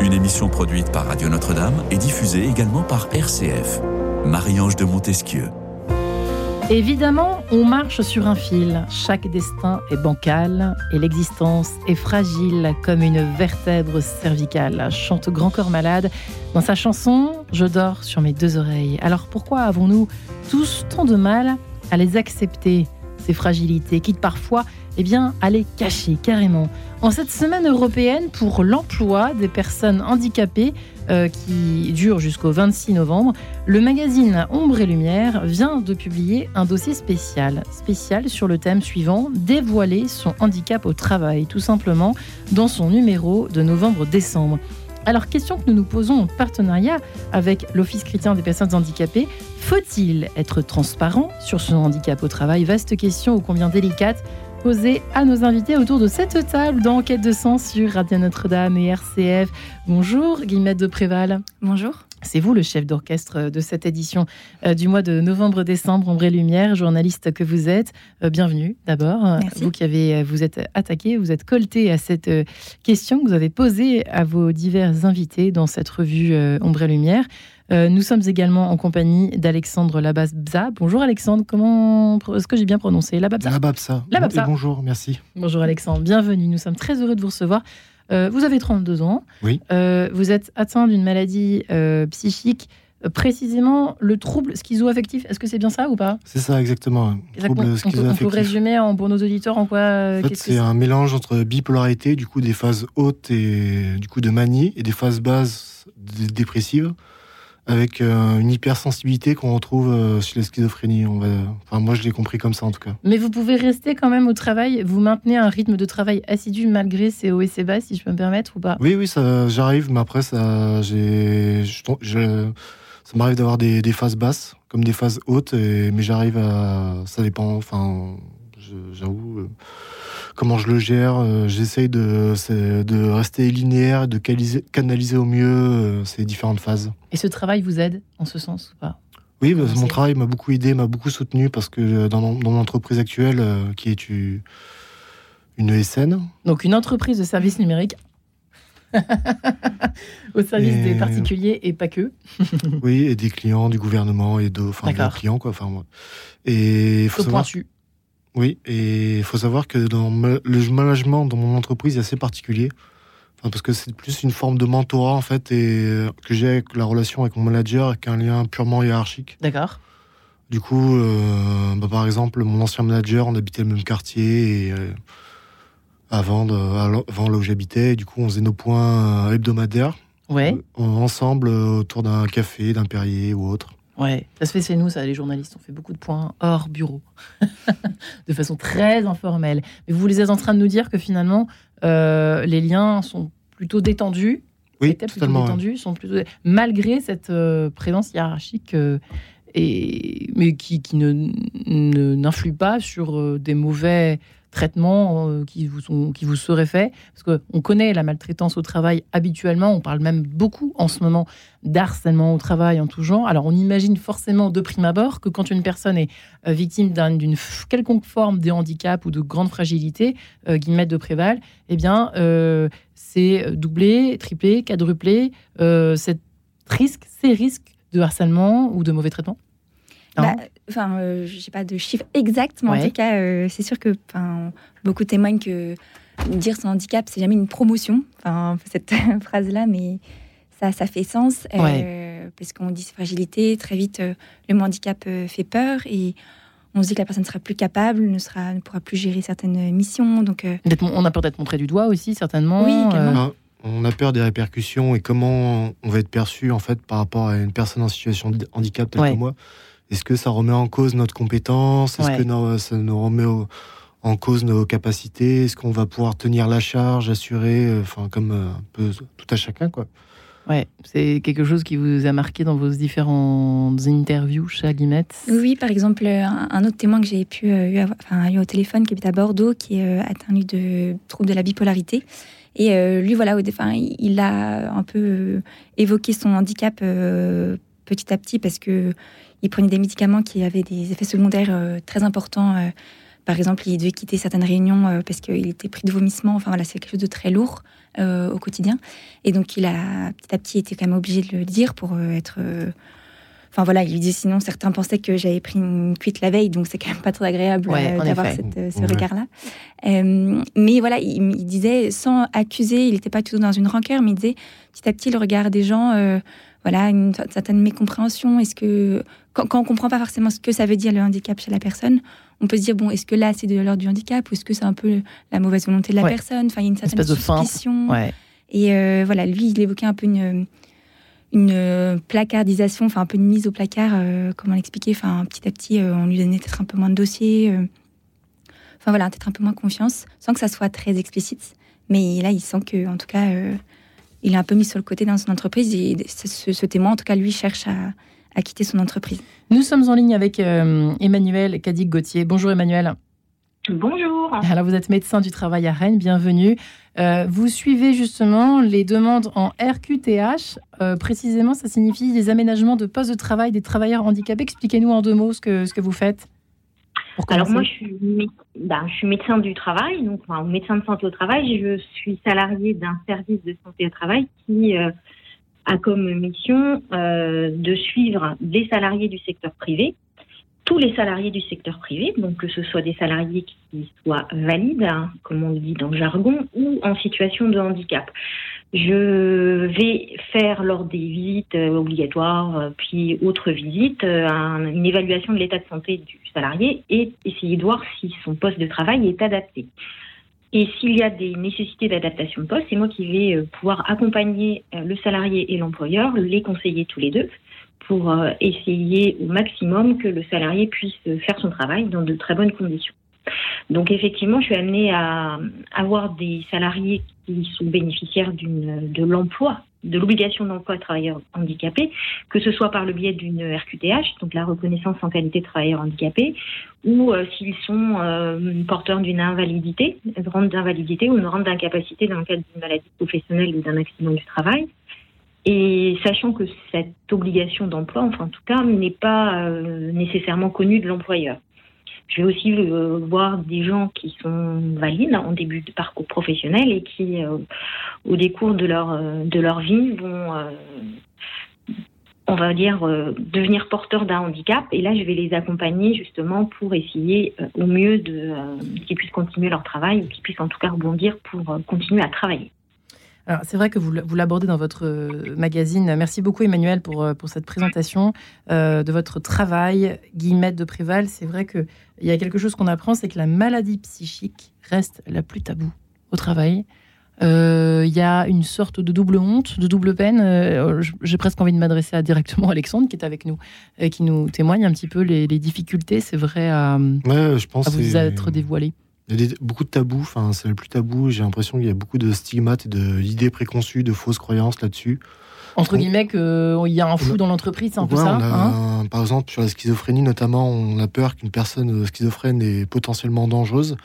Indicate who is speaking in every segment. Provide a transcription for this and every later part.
Speaker 1: Une émission produite par Radio Notre-Dame et diffusée également par RCF. Marie-Ange de Montesquieu.
Speaker 2: Évidemment, on marche sur un fil. Chaque destin est bancal et l'existence est fragile comme une vertèbre cervicale, chante Grand Corps Malade dans sa chanson Je dors sur mes deux oreilles. Alors pourquoi avons-nous tous tant de mal à les accepter, ces fragilités, quitte parfois eh bien, à cacher carrément En cette semaine européenne pour l'emploi des personnes handicapées, euh, qui dure jusqu'au 26 novembre, le magazine Ombre et Lumière vient de publier un dossier spécial, spécial sur le thème suivant dévoiler son handicap au travail, tout simplement dans son numéro de novembre-décembre. Alors, question que nous nous posons en partenariat avec l'Office chrétien des personnes handicapées, faut-il être transparent sur son handicap au travail? Vaste question ô combien délicate posée à nos invités autour de cette table d'enquête de sens sur Radio Notre-Dame et RCF. Bonjour, Guillemette de Préval.
Speaker 3: Bonjour.
Speaker 2: C'est vous le chef d'orchestre de cette édition euh, du mois de novembre-décembre, Ombre et Lumière, journaliste que vous êtes. Euh, bienvenue d'abord. Vous qui avez, euh, vous êtes attaqué, vous êtes colté à cette question que vous avez posée à vos divers invités dans cette revue Ombre et Lumière. nous sommes également en compagnie d'Alexandre Lababza. Bonjour Alexandre, comment est-ce que j'ai bien prononcé?
Speaker 4: Lababza? Lababza.
Speaker 2: Lababza.
Speaker 4: bonjour, merci.
Speaker 2: Bonjour Alexandre, bienvenue. Nous sommes très heureux de vous recevoir. Euh, vous avez 32 ans.
Speaker 4: Oui.
Speaker 2: Euh, vous êtes atteint d'une maladie euh, psychique, précisément le trouble schizoaffectif. Est-ce que c'est bien ça ou pas?
Speaker 4: C'est ça, exactement.
Speaker 2: Trouble on, peut, on, peut, résumer en, pour nos auditeurs en quoi
Speaker 4: en fait, C'est un mélange entre bipolarité, du coup des phases hautes et du coup de manie, et des phases basses dépressives avec euh, une hypersensibilité qu'on retrouve euh, chez la schizophrénie. On va... enfin, moi, je l'ai compris comme ça en tout cas.
Speaker 2: Mais vous pouvez rester quand même au travail. Vous maintenez un rythme de travail assidu malgré ces hauts et ces bas, si je peux me permettre ou pas?
Speaker 4: Oui, oui, ça, j'arrive. Mais après, ça, j'ai, ça m'arrive d'avoir des, des, phases basses comme des phases hautes. Et, mais j'arrive à, ça dépend. Enfin, j'avoue. Euh, comment je le gère. Euh, j'essaye de, de rester linéaire, de canaliser, au mieux euh, ces différentes phases.
Speaker 2: Et ce travail vous aide en ce sens ou pas?
Speaker 4: Oui, bah, mon travail m'a beaucoup aidé, m'a beaucoup soutenu parce que euh, dans mon, entreprise actuelle, qui est une ESN.
Speaker 2: Donc une entreprise de services numériques au service des particuliers et pas que.
Speaker 4: oui, et des clients, du gouvernement et de, enfin, des clients quoi. Enfin, et
Speaker 2: faut savoir.
Speaker 4: Oui, et il faut savoir que dans le management dans mon entreprise est assez particulier. parce que c'est plus une forme de mentorat en fait et euh, que j'ai avec la relation avec mon manager avec un lien purement hiérarchique.
Speaker 2: D'accord.
Speaker 4: Du coup, euh, bah, par exemple, mon ancien manager, on habitait le même quartier et euh, avant, de, avant là où j'habitais, du coup, on faisait nos points hebdomadaires.
Speaker 2: Ouais.
Speaker 4: ensemble autour d'un café, d'un Perrier ou autre.
Speaker 2: Ouais, ça se fait chez nous, ça, les journalistes. On fait beaucoup de points hors bureau, de façon très informelle. Mais vous les êtes en train de nous dire que finalement, euh, les liens sont plutôt détendus.
Speaker 4: Oui, totalement.
Speaker 2: détendus, sont plutôt malgré cette euh, présence hiérarchique, euh, et mais qui, qui ne n'influe pas sur des mauvais traitements euh, qui, vous sont, qui vous seraient faits. Parce qu'on connaît la maltraitance au travail habituellement, on parle même beaucoup en ce moment d'harcèlement au travail en tout genre. Alors on imagine forcément de prime abord que quand une personne est euh, victime d'une quelconque forme de handicap ou de grande fragilité, euh, de préval, eh bien c'est doublé, triplé, quadruplé, risque, ces risques de harcèlement ou de mauvais traitement
Speaker 3: bah, enfin, euh, je n'ai pas de chiffres exacts, mais en tout cas, euh, c'est sûr que beaucoup témoignent que dire son handicap, c'est jamais une promotion. Enfin, cette phrase-là, mais ça, ça fait sens. Euh, parce qu'on dit fragilité, très vite, le handicap fait peur et on se dit que la personne ne sera plus capable, ne, sera, ne pourra plus gérer certaines missions. Donc,
Speaker 2: on a peur d'être montré du doigt aussi, certainement.
Speaker 3: Oui,
Speaker 4: On a peur des répercussions et comment on va être perçu en fait par rapport à une personne en situation de handicap tel que moi. Est-ce que ça remet en cause notre compétence? Est-ce que ça nous remet en cause nos capacités? Est-ce qu'on va pouvoir tenir la charge, assurer, euh, enfin comme euh, un peu tout à chacun quoi?
Speaker 2: Ouais, c'est quelque chose qui vous a marqué dans vos différentes interviews chez Guillemette
Speaker 3: Oui, par exemple, un autre témoin que j'ai pu euh, eu, au téléphone qui habite à Bordeaux, qui est atteint de troubles de la bipolarité. Et lui, voilà, au, enfin, il a un peu évoqué son handicap petit à petit parce que il prenait des médicaments qui avaient des effets secondaires euh, très importants euh, par exemple, il devait quitter certaines réunions parce qu'il était pris de vomissement. Enfin voilà, c'est quelque chose de très lourd au quotidien. Et donc, il a petit à petit été quand même obligé de le dire pour être Enfin voilà, il disait sinon certains pensaient que j'avais pris une cuite la veille, donc c'est quand même pas très agréable euh, d'avoir euh, ce regard-là. Euh, mais voilà, il, disait sans accuser, il n'était pas tout dans une rancœur, mais il disait petit à petit le regard des gens, voilà, une certaine mécompréhension. Est-ce que quand, on comprend pas forcément ce que ça veut dire le handicap chez la personne, on peut se dire bon, est-ce que là c'est de l'ordre du handicap ou est-ce que c'est un peu la mauvaise volonté de la personne? Enfin, il y a une certaine suspicion. Et voilà, lui, il évoquait un peu une une euh, placardisation, enfin un peu une mise au placard, euh, comment l'expliquer, enfin petit à petit, euh, on lui donnait peut-être un peu moins de dossiers, enfin voilà, peut-être un peu moins confiance, sans que ça soit très explicite. Mais là, il sent que, en tout cas, il est un peu mis sur le côté dans son entreprise et ce, témoin, en tout cas, lui, cherche à, quitter son entreprise.
Speaker 2: Nous sommes en ligne avec Emmanuel Cadic-Gauthier. Bonjour Emmanuel.
Speaker 5: Bonjour.
Speaker 2: Alors vous êtes médecin du travail à Rennes, bienvenue. Euh, vous suivez justement les demandes en RQTH. Euh, précisément, ça signifie les aménagements de postes de travail des travailleurs handicapés. Expliquez-nous en deux mots ce que, ce que vous faites.
Speaker 5: Alors moi, je suis, ben, je suis, médecin du travail, donc enfin, médecin de santé au travail. Je suis salarié d'un service de santé au travail qui euh, a comme mission de suivre des salariés du secteur privé tous les salariés du secteur privé, donc que ce soit des salariés qui soient valides, hein, comme on le dit dans le jargon, ou en situation de handicap. Je vais faire lors des visites euh, obligatoires, euh, puis autres visites, euh, une évaluation de l'état de santé du salarié et essayer de voir si son poste de travail est adapté. Et s'il y a des nécessités d'adaptation de poste, c'est moi qui vais pouvoir accompagner le salarié et l'employeur, les conseiller tous les deux, pour essayer au maximum que le salarié puisse faire son travail dans de très bonnes conditions. Donc effectivement, je suis amenée à avoir des salariés qui sont bénéficiaires de l'emploi, de l'obligation d'emploi de travailleurs handicapés, que ce soit par le biais d'une RQTH, donc la reconnaissance en qualité de travailleur handicapé, ou euh, s'ils sont euh, porteurs d'une invalidité, une rente d'invalidité ou une rente d'incapacité dans le cadre d'une maladie professionnelle ou d'un accident du travail. Et sachant que cette obligation d'emploi, enfin en tout cas, n'est pas euh, nécessairement connue de l'employeur. Je vais aussi euh, voir des gens qui sont valides en début de parcours professionnel et qui, euh, au décours de leur, de leur vie, vont, on va dire, devenir porteurs d'un handicap. Et là, je vais les accompagner justement pour essayer au mieux de qu'ils puissent continuer leur travail ou qu'ils puissent en tout cas rebondir pour continuer à travailler.
Speaker 2: Alors, c'est vrai que vous, vous l'abordez dans votre euh, magazine. Merci beaucoup, Emmanuel, pour, euh, pour cette présentation euh, de votre travail. Guillemette de Préval, c'est vrai qu'il y a quelque chose qu'on apprend, c'est que la maladie psychique reste la plus taboue au travail. Il y a une sorte de double honte, de double peine. J'ai presque envie de m'adresser à directement Alexandre, qui est avec nous, et qui nous témoigne un petit peu les, difficultés, c'est vrai, à,
Speaker 4: je pense
Speaker 2: à vous être dévoilé.
Speaker 4: Il y a beaucoup de tabous, enfin, c'est le plus tabou. J'ai l'impression qu'il y a beaucoup de stigmates et d'idées préconçues, de fausses croyances là-dessus.
Speaker 2: Entre guillemets, qu'il y a un fou dans l'entreprise, c'est un peu ça
Speaker 4: hein Par exemple, sur la schizophrénie, notamment, on a peur qu'une personne schizophrène est potentiellement dangereuse.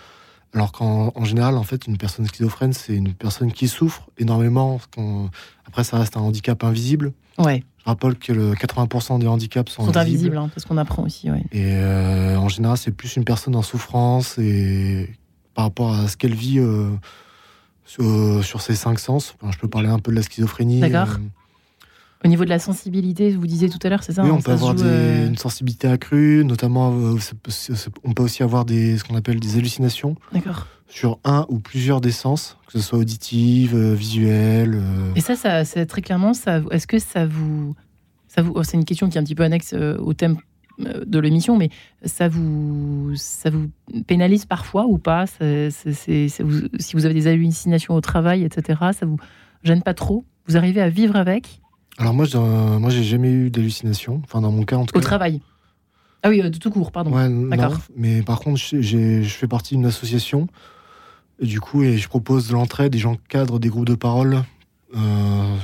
Speaker 4: Alors qu'en général, en fait, une personne schizophrène, c'est une personne qui souffre énormément. Après, ça reste un handicap invisible.
Speaker 2: Ouais.
Speaker 4: Je rappelle que le 80% des handicaps sont,
Speaker 2: sont invisibles. Hein, parce qu'on apprend aussi. Ouais.
Speaker 4: Et euh, en général, c'est plus une personne en souffrance et par rapport à ce qu'elle vit euh, sur, ses cinq sens. je peux parler un peu de la schizophrénie.
Speaker 2: D'accord. Euh, Au niveau de la sensibilité, vous disiez tout à l'heure, c'est ça
Speaker 4: Oui, hein, on peut avoir une sensibilité accrue, notamment on peut aussi avoir des, ce qu'on appelle des hallucinations.
Speaker 2: D'accord
Speaker 4: sur un ou plusieurs des sens, que ce soit auditive, euh, visuelle. Euh.
Speaker 2: Et ça, ça c'est très clairement, ça, est-ce que ça vous, ça vous, oh, c'est une question qui est un petit peu annexe euh, au thème de l'émission, mais ça vous, ça vous pénalise parfois ou pas? Si vous avez des hallucinations au travail, etc., ça vous gêne pas trop? Vous arrivez à vivre avec?
Speaker 4: Alors moi, je, moi, j'ai jamais eu d'hallucination. Enfin, dans mon cas, en tout
Speaker 2: cas. Au travail Ah oui, de tout court, pardon.
Speaker 4: D'accord. Mais par contre, je fais partie d'une association et du coup, et je propose de l'entraide et j'encadre des groupes de parole euh,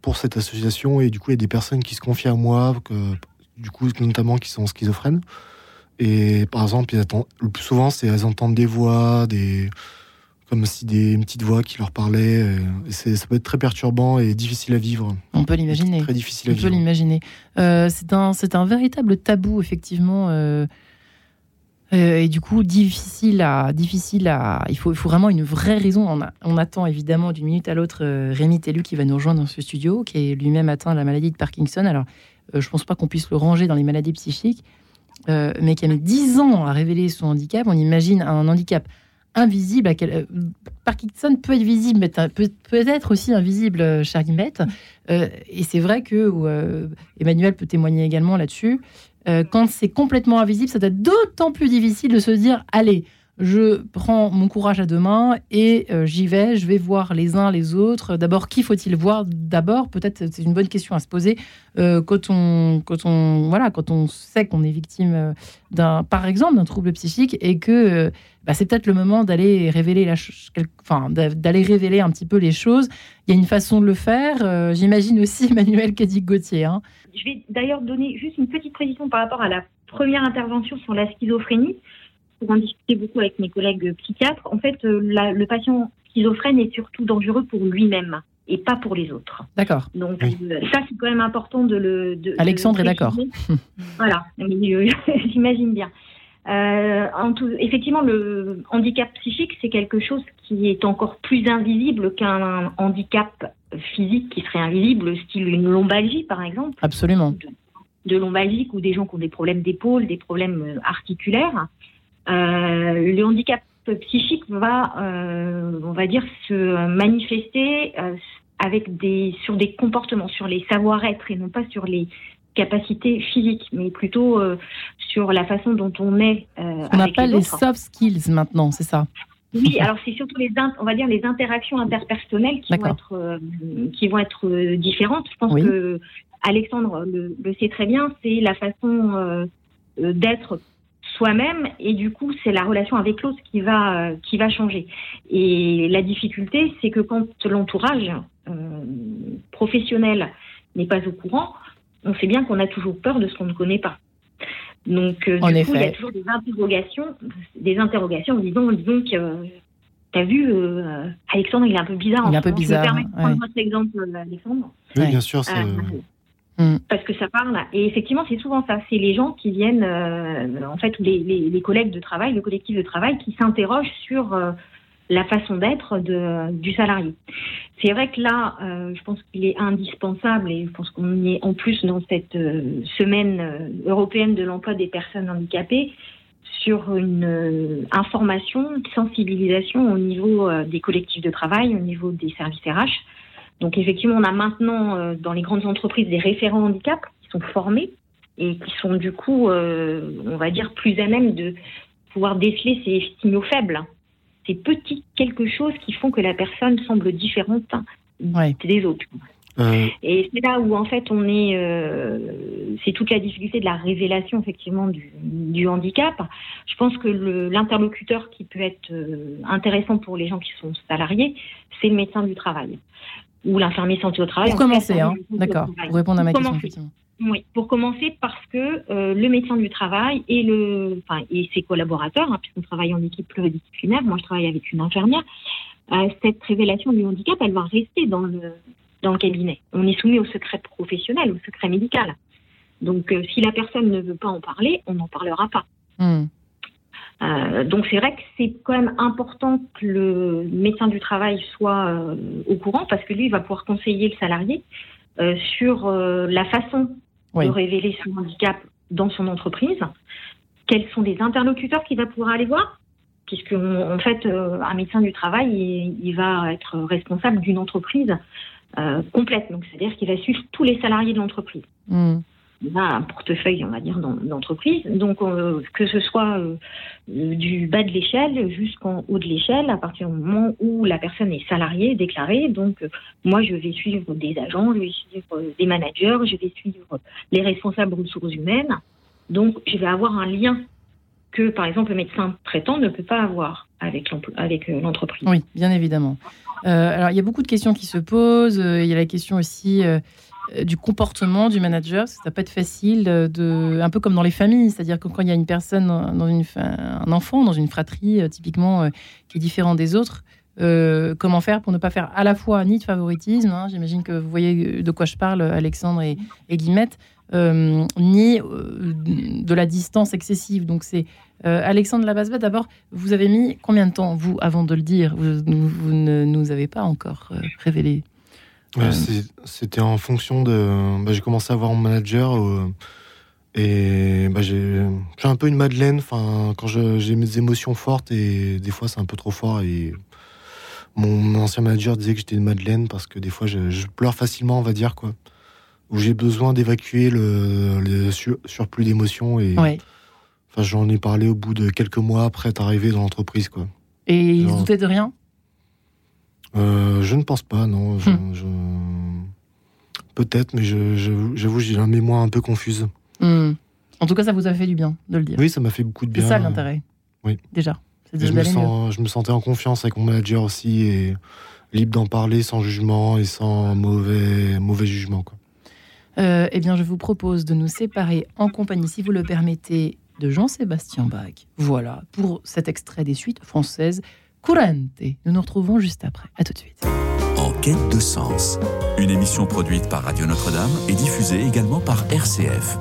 Speaker 4: pour, cette association. Et du coup, il y a des personnes qui se confient à moi, que, du coup, notamment qui sont schizophrènes. Et par exemple, le plus souvent, c'est elles entendent des voix, des comme si des une petite voix qui leur parlait. Et ça peut être très perturbant et difficile à vivre.
Speaker 2: On peut l'imaginer.
Speaker 4: Très difficile à vivre.
Speaker 2: On peut l'imaginer. Euh, c'est un, un véritable tabou, effectivement. Euh, et du coup, difficile à, difficile à. Il faut, il faut vraiment une vraie raison. On, on attend évidemment d'une minute à l'autre Rémi Tellu qui va nous rejoindre dans ce studio, qui est lui-même atteint de la maladie de Parkinson. Alors, je ne pense pas qu'on puisse le ranger dans les maladies psychiques, mais qui a mis 10 ans à révéler son handicap. On imagine un handicap invisible. À quel... Parkinson peut être visible, mais peut, être aussi invisible, cher Guimette. Euh, et c'est vrai que euh, Emmanuel peut témoigner également là-dessus. Euh, quand c'est complètement invisible, ça doit être d'autant plus difficile de se dire allez, je prends mon courage à deux mains et euh, j'y vais, je vais voir les uns les autres. D'abord, qui faut-il voir D'abord, peut-être c'est une bonne question à se poser euh, quand on, voilà, quand on sait qu'on est victime euh, d'un, par exemple, d'un trouble psychique et que bah, c'est peut-être le moment d'aller révéler la, enfin, d'aller révéler un petit peu les choses. Il y a une façon de le faire. J'imagine aussi Emmanuel Cadic-Gauthier. Hein.
Speaker 5: Je vais d'ailleurs donner juste une petite précision par rapport à la première intervention sur la schizophrénie pour en discuter beaucoup avec mes collègues psychiatres, en fait, euh, le patient schizophrène est surtout dangereux pour lui-même et pas pour les autres.
Speaker 2: D'accord.
Speaker 5: Donc euh, ça, c'est quand même important de le. De,
Speaker 2: Alexandre est d'accord.
Speaker 5: voilà, euh, j'imagine bien. en tout, effectivement, le handicap psychique, c'est quelque chose qui est encore plus invisible qu'un handicap physique qui serait invisible, style une lombalgie, par exemple.
Speaker 2: Absolument.
Speaker 5: De, de lombalgique ou des gens qui ont des problèmes d'épaule, des problèmes articulaires. Euh, le handicap psychique va, euh, on va dire, se manifester euh, avec des, sur des comportements, sur les savoir-être et non pas sur les capacités physiques, mais plutôt sur la façon dont on est.
Speaker 2: on appelle les, soft skills maintenant, c'est ça?
Speaker 5: Oui, alors c'est surtout les, on va dire les interactions interpersonnelles qui vont être, qui vont être différentes. Je pense que Alexandre le, le, sait très bien. C'est la façon d'être soi-même et du coup c'est la relation avec l'autre qui va euh, qui va changer. Et la difficulté c'est que quand l'entourage euh, professionnel n'est pas au courant, on sait bien qu'on a toujours peur de ce qu'on ne connaît pas. Donc euh, du coup il y a toujours des interrogations, des interrogations disons disons que T'as vu, Alexandre, il est un peu bizarre.
Speaker 2: Il est un peu bizarre.
Speaker 5: Je me permets de prendre votre exemple, Alexandre.
Speaker 4: Oui, bien sûr.
Speaker 5: Mm. Parce que ça parle. Et effectivement, c'est souvent ça. C'est les gens qui viennent, euh, en fait, les, collègues de travail, le collectif de travail, qui s'interrogent sur euh, la façon d'être du salarié. C'est vrai que là, euh, je pense qu'il est indispensable, et je pense qu'on est en plus dans cette semaine européenne de l'emploi des personnes handicapées, sur une information, une sensibilisation au niveau des collectifs de travail, au niveau des services RH donc effectivement, on a maintenant euh, dans les grandes entreprises des référents handicap qui sont formés et qui sont du coup, euh, on va dire, plus à même de pouvoir déceler ces signaux faibles, ces petits quelque chose qui font que la personne semble différente des autres. Euh. Et c'est là où en fait on est, c'est toute la difficulté de la révélation effectivement du, du handicap. Je pense que l'interlocuteur qui peut être intéressant pour les gens qui sont salariés, c'est le médecin du travail ou l'infirmier santé au travail.
Speaker 2: Pour commencer, hein. d'accord, pour répondre à ma question.
Speaker 5: Oui, pour commencer parce que euh, le médecin du travail et, le, et ses collaborateurs, hein, puisqu'on travaille en équipe pluridisciplinaire, moi je travaille avec une infirmière, euh, cette révélation du handicap, elle va rester dans le, dans le cabinet. On est soumis au secret professionnel, au secret médical. Donc euh, si la personne ne veut pas en parler, on n'en parlera pas. Hmm. Euh, donc c'est vrai que c'est quand même important que le médecin du travail soit euh, au courant parce que lui il va pouvoir conseiller le salarié euh, sur la façon de révéler son handicap dans son entreprise, quels sont les interlocuteurs qu'il va pouvoir aller voir, puisque en fait un médecin du travail il, va être responsable d'une entreprise complète, donc c'est-à-dire qu'il va suivre tous les salariés de l'entreprise. Hmm un portefeuille, on va dire, d'entreprise. Donc, euh, que ce soit euh, du bas de l'échelle jusqu'en haut de l'échelle, à partir du moment où la personne est salariée, déclarée. Donc, euh, moi, je vais suivre des agents, je vais suivre des managers, je vais suivre les responsables ressources humaines. Donc, je vais avoir un lien que, par exemple, le médecin traitant ne peut pas avoir avec l'entreprise.
Speaker 2: Oui, bien évidemment. alors, il y a beaucoup de questions qui se posent. Il y a la question aussi du comportement du manager. Ça peut être facile, de, un peu comme dans les familles, c'est-à-dire que quand il y a une personne, un enfant dans une fratrie euh, typiquement euh, qui est différent des autres, comment faire pour ne pas faire à la fois ni de favoritisme, hein, j'imagine que vous voyez de quoi je parle, Alexandre et, Guillemette, ni de la distance excessive. Donc c'est Alexandre Labasba, d'abord, vous avez mis combien de temps, vous, avant de le dire? Vous, ne nous avez pas encore révélé
Speaker 4: C'était en fonction de... Bah, j'ai commencé à voir mon manager et bah, j'ai un peu une madeleine enfin, quand j'ai mes émotions fortes et des fois c'est un peu trop fort. Et mon ancien manager disait que j'étais une madeleine parce que des fois je, pleure facilement, on va dire, quoi. Où j'ai besoin d'évacuer le, surplus d'émotions. Et enfin, j'en ai parlé au bout de quelques mois après être arrivé dans l'entreprise. quoi.
Speaker 2: Et ils se doutaient de rien?
Speaker 4: Euh, Je ne pense pas, non. Hum. Peut-être, mais j'avoue, j'ai la mémoire un peu confuse.
Speaker 2: Hmm. En tout cas, ça vous a fait du bien de le dire.
Speaker 4: Oui, ça m'a fait beaucoup de bien.
Speaker 2: C'est ça l'intérêt.
Speaker 4: Oui.
Speaker 2: Déjà.
Speaker 4: Je me, sens, je me sentais en confiance avec mon manager aussi et libre d'en parler sans jugement et sans mauvais, mauvais jugement. Quoi.
Speaker 2: Euh, eh bien, je vous propose de nous séparer en compagnie, si vous le permettez, de Jean-Sébastien Bach. Voilà, pour cet extrait des suites françaises, Courante. Nous nous retrouvons juste après. À tout de suite.
Speaker 1: En quête de sens, une émission produite par Radio Notre-Dame et diffusée également par RCF.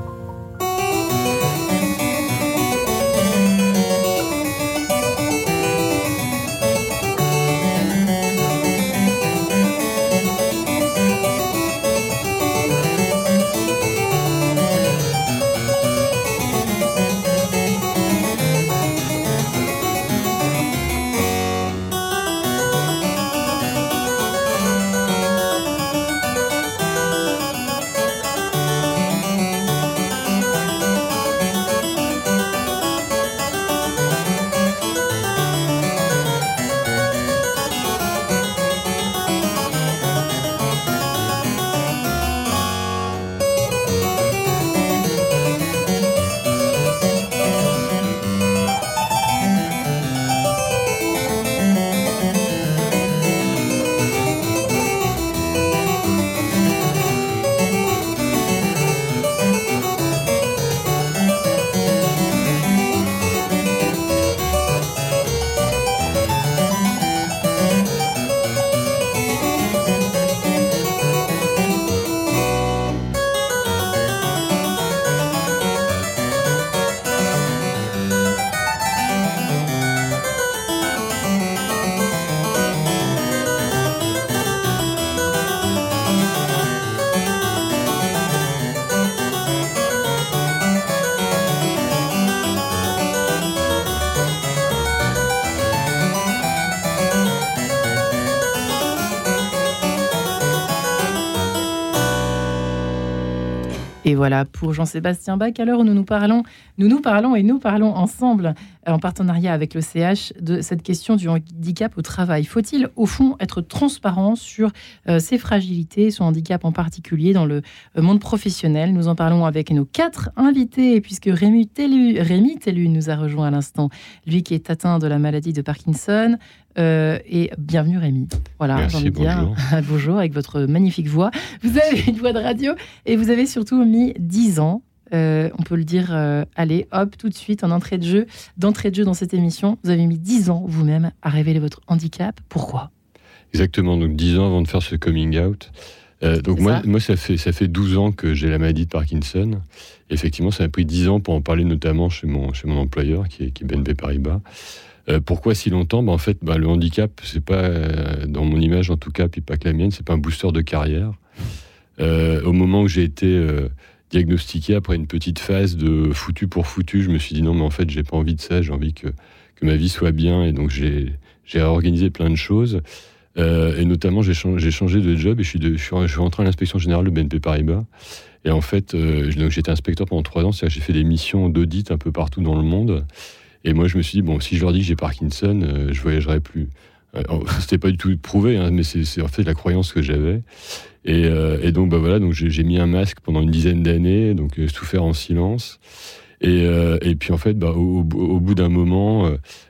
Speaker 2: Voilà pour Jean-Sébastien Bach. À l'heure où nous nous parlons, nous nous parlons et nous parlons ensemble en partenariat avec le CH de cette question du handicap au travail. Faut-il au fond être transparent sur euh, ses fragilités, son handicap en particulier dans le euh, monde professionnel? Nous en parlons avec nos quatre invités puisque Rémi Tellu, Rémi Tellu nous a rejoint à l'instant, lui qui est atteint de la maladie de Parkinson, euh, et bienvenue Rémi.
Speaker 6: Voilà, envie de dire
Speaker 2: bonjour avec votre magnifique voix. Vous avez une voix de radio et vous avez surtout mis 10 ans. Euh, on peut le dire, euh, allez, hop, tout de suite, en entrée de jeu, d'entrée de jeu dans cette émission. Vous avez mis 10 ans vous-même à révéler votre handicap. Pourquoi?
Speaker 6: Exactement, donc 10 ans avant de faire ce coming out. donc moi, ça moi ça, fait, ça fait 12 ans que j'ai la maladie de Parkinson. Effectivement, ça m'a pris 10 ans pour en parler, notamment chez mon, chez mon employeur, qui est, qui est BNP Paribas. Euh, pourquoi si longtemps? Bah, En fait, bah, le handicap, c'est pas, euh, dans mon image en tout cas, puis pas que la mienne, c'est pas un booster de carrière. Euh, au moment où j'ai été diagnostiqué après une petite phase de foutu pour foutu, je me suis dit non, mais en fait, j'ai pas envie de ça, j'ai envie que, que ma vie soit bien, et donc j'ai réorganisé plein de choses. et notamment, j'ai changé, de job et je suis, de, je suis, rentré à l'inspection générale de BNP Paribas. Et en fait, j'étais inspecteur pendant trois ans, c'est-à-dire que j'ai fait des missions d'audit un peu partout dans le monde. Et moi, je me suis dit, bon, si je leur dis que j'ai Parkinson, euh, je voyagerai plus. Euh, c'était pas du tout prouvé, hein, mais c'est en fait la croyance que j'avais. Et, euh, et, donc, bah voilà, donc j'ai mis un masque pendant une dizaine d'années, donc souffert en silence. Et, et, puis en fait, bah, au, bout d'un moment,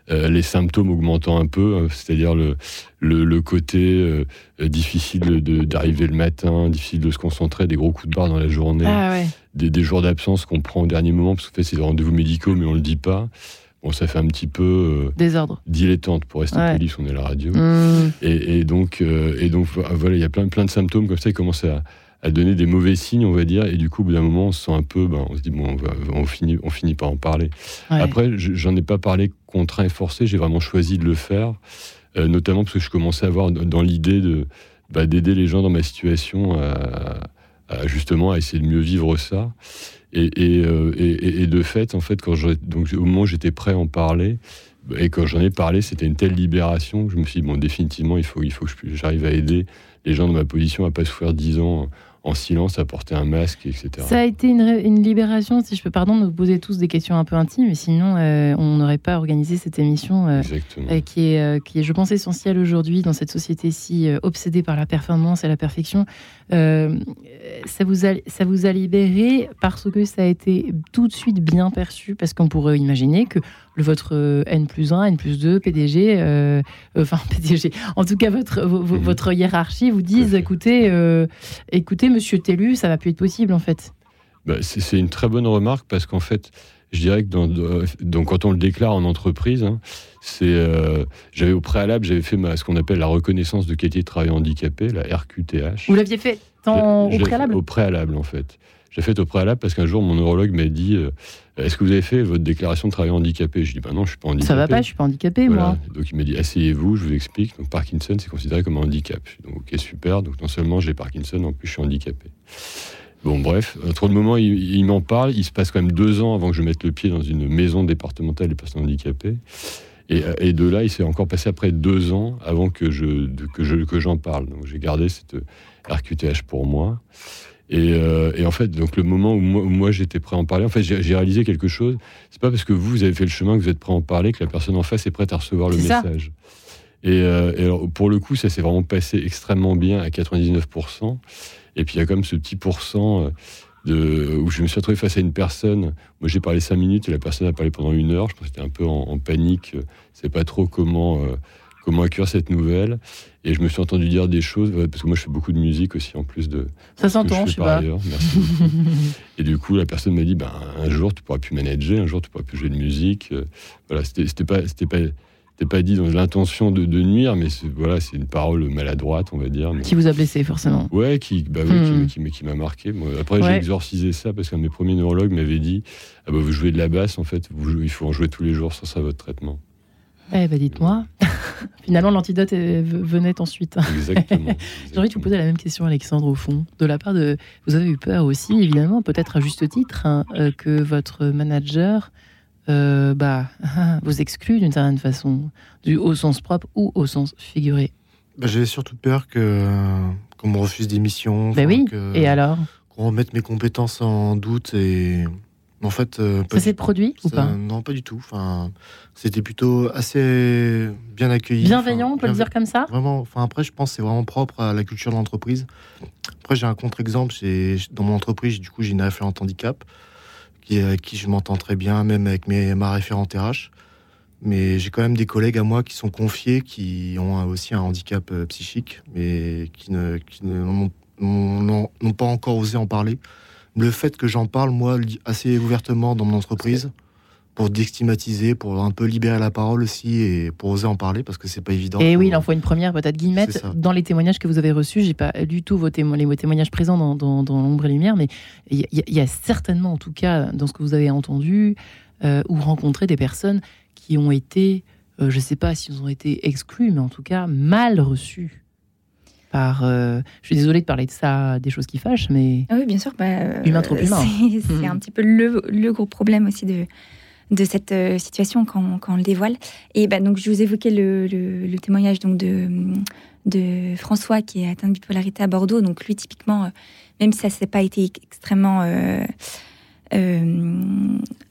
Speaker 6: les symptômes augmentant un peu, hein, c'est-à-dire le, le, le, côté difficile d'arriver le matin, difficile de se concentrer, des gros coups de barre dans la journée,
Speaker 2: ah
Speaker 6: des, des, jours d'absence qu'on prend au dernier moment, parce que fait, c'est des rendez-vous médicaux, mais on le dit pas. Bon, ça fait un petit peu
Speaker 2: désordre,
Speaker 6: dilettante pour rester poli, on est à la radio. Mmh. Et, donc, et donc voilà, il y a plein, plein de symptômes comme ça. Il commence à, à donner des mauvais signes, on va dire, et du coup, au bout d'un moment, on se sent un peu, ben, on se dit, bon, on, finit, on finit par en parler. Après, j'en ai pas parlé contraint et forcé, j'ai vraiment choisi de le faire, euh, notamment parce que je commençais à avoir dans l'idée de bah, d'aider les gens dans ma situation à, justement à essayer de mieux vivre ça. Et, euh, et, et, de fait, en fait, quand donc, au moment où j'étais prêt à en parler, et quand j'en ai parlé, c'était une telle libération que je me suis dit, bon, définitivement, il faut, il faut que j'arrive à aider les gens dans ma position à pas souffrir dix ans en silence à porter un masque, etc.
Speaker 2: Ça a été une, libération, si je peux, pardon, de nous poser tous des questions un peu intimes, mais sinon, euh, on n'aurait pas organisé cette émission euh, euh, qui, est, qui est, je pense, essentielle aujourd'hui dans cette société si obsédée par la performance et la perfection. ça, vous a, ça vous a libéré parce que ça a été tout de suite bien perçu, parce qu'on pourrait imaginer que votre N plus 1, N plus 2, PDG, enfin PDG, en tout cas votre, votre hiérarchie vous dise, écoutez, écoutez, monsieur Tellu, ça va plus être possible en fait.
Speaker 6: Bah, c'est une très bonne remarque parce qu'en fait, je dirais que dans, donc quand on le déclare en entreprise, hein, c'est euh, j'avais au préalable, j'avais fait ma, ce qu'on appelle la reconnaissance de qualité de travail handicapé, la RQTH.
Speaker 2: Vous l'aviez fait au préalable?
Speaker 6: Au préalable en fait. J'ai fait au préalable parce qu'un jour mon neurologue m'a dit euh, Est-ce que vous avez fait votre déclaration de travail handicapé? Je dis bah non, je suis pas handicapé.
Speaker 2: Ça va pas, je suis pas handicapé moi.
Speaker 6: Donc il m'a dit Asseyez-vous, je vous explique. Donc Parkinson, c'est considéré comme un handicap. Donc ok, super. Donc non seulement j'ai Parkinson, en plus je suis handicapé. Bon, bref, trop de moments, il, m'en parle. Il se passe quand même deux ans avant que je mette le pied dans une maison départementale des personnes handicapées. Et, et de là, il s'est encore passé après deux ans avant que je que je que j'en parle. Donc j'ai gardé cette RQTH pour moi. Euh, et, en fait, donc le moment où moi, j'étais prêt à en parler, en fait, j'ai réalisé quelque chose. C'est pas parce que vous, vous avez fait le chemin que vous êtes prêt à en parler que la personne en face est prête à recevoir le message. Et, euh, et alors, pour le coup, ça s'est vraiment passé extrêmement bien à 99%. Et puis il y a comme ce petit pourcent euh, de, où je me suis retrouvé face à une personne. Moi, j'ai parlé cinq minutes et la personne a parlé pendant une heure. Je pense que c'était un peu en, panique. C'est pas trop comment comment accueillir cette nouvelle. Et je me suis entendu dire des choses, parce que moi je fais beaucoup de musique aussi en plus de.
Speaker 2: Ça s'entend, je, sais pas.
Speaker 6: et du coup, la personne m'a dit ben, un jour tu pourras plus manager, un jour tu pourras plus jouer de musique. Euh, voilà, c'était pas. C'était pas pas dit dans l'intention de, nuire, mais voilà, c'est une parole maladroite, on va dire.
Speaker 2: Qui vous a blessé, forcément.
Speaker 6: Ouais, qui, bah, oui, qui, hmm. qui m'a marqué. après, j'ai exorcisé ça parce qu'un de mes premiers neurologues m'avait dit ah bah, Vous jouez de la basse, en fait, vous, il faut en jouer tous les jours, sans ça, votre traitement.
Speaker 2: Eh ben dites-moi. Finalement, l'antidote venait ensuite.
Speaker 6: Exactement.
Speaker 2: J'ai envie de vous poser la même question, Alexandre, au fond. De la part de. Vous avez eu peur aussi, évidemment, peut-être à juste titre, hein, euh, que votre manager euh, bah, vous exclue d'une certaine façon, du, au sens propre ou au sens figuré.
Speaker 4: Bah, J'avais surtout peur que qu'on me refuse des missions.
Speaker 2: Ben oui. Et alors?
Speaker 4: Qu'on remette mes compétences en doute et en fait,
Speaker 2: euh, ça s'est produit ou pas
Speaker 4: Non, pas du tout. Enfin, c'était plutôt assez bien accueilli.
Speaker 2: Bienveillant, on peut le dire comme ça.
Speaker 4: Vraiment. Enfin, après, je pense que c'est vraiment propre à la culture de l'entreprise. Après, j'ai un contre-exemple. Dans mon entreprise, du coup, j'ai une référente handicap qui, avec qui je m'entends très bien, même avec mes, ma référente RH. Mais j'ai quand même des collègues à moi qui sont confiés, qui ont aussi un handicap euh, psychique, mais qui ne, qui n'ont pas encore osé en parler le fait que j'en parle, moi, assez ouvertement dans mon entreprise, pour déstigmatiser, pour un peu libérer la parole aussi et pour oser en parler parce que c'est pas évident.
Speaker 2: Et oui, il en faut une première peut-être guillemette. Dans les témoignages que vous avez reçus, j'ai pas du tout vos les témoignages présents dans, l'ombre et lumière, mais il y, a certainement, en tout cas, dans ce que vous avez entendu euh, ou rencontré des personnes qui ont été, euh, je ne sais pas s'ils ont été exclus, mais en tout cas mal reçus par. Euh, je suis désolée de parler de ça, des choses qui fâchent, mais.
Speaker 3: Ah oui, bien sûr. Bah,
Speaker 2: humain trop humain.
Speaker 3: C'est hmm. un petit peu le, le, gros problème aussi de, de cette euh, situation quand, quand, on le dévoile. Et bah, donc, je vous évoquais le, le, témoignage donc, de, de François qui est atteint de bipolarité à Bordeaux. Donc, lui, typiquement, euh, même si ça s'est pas été extrêmement.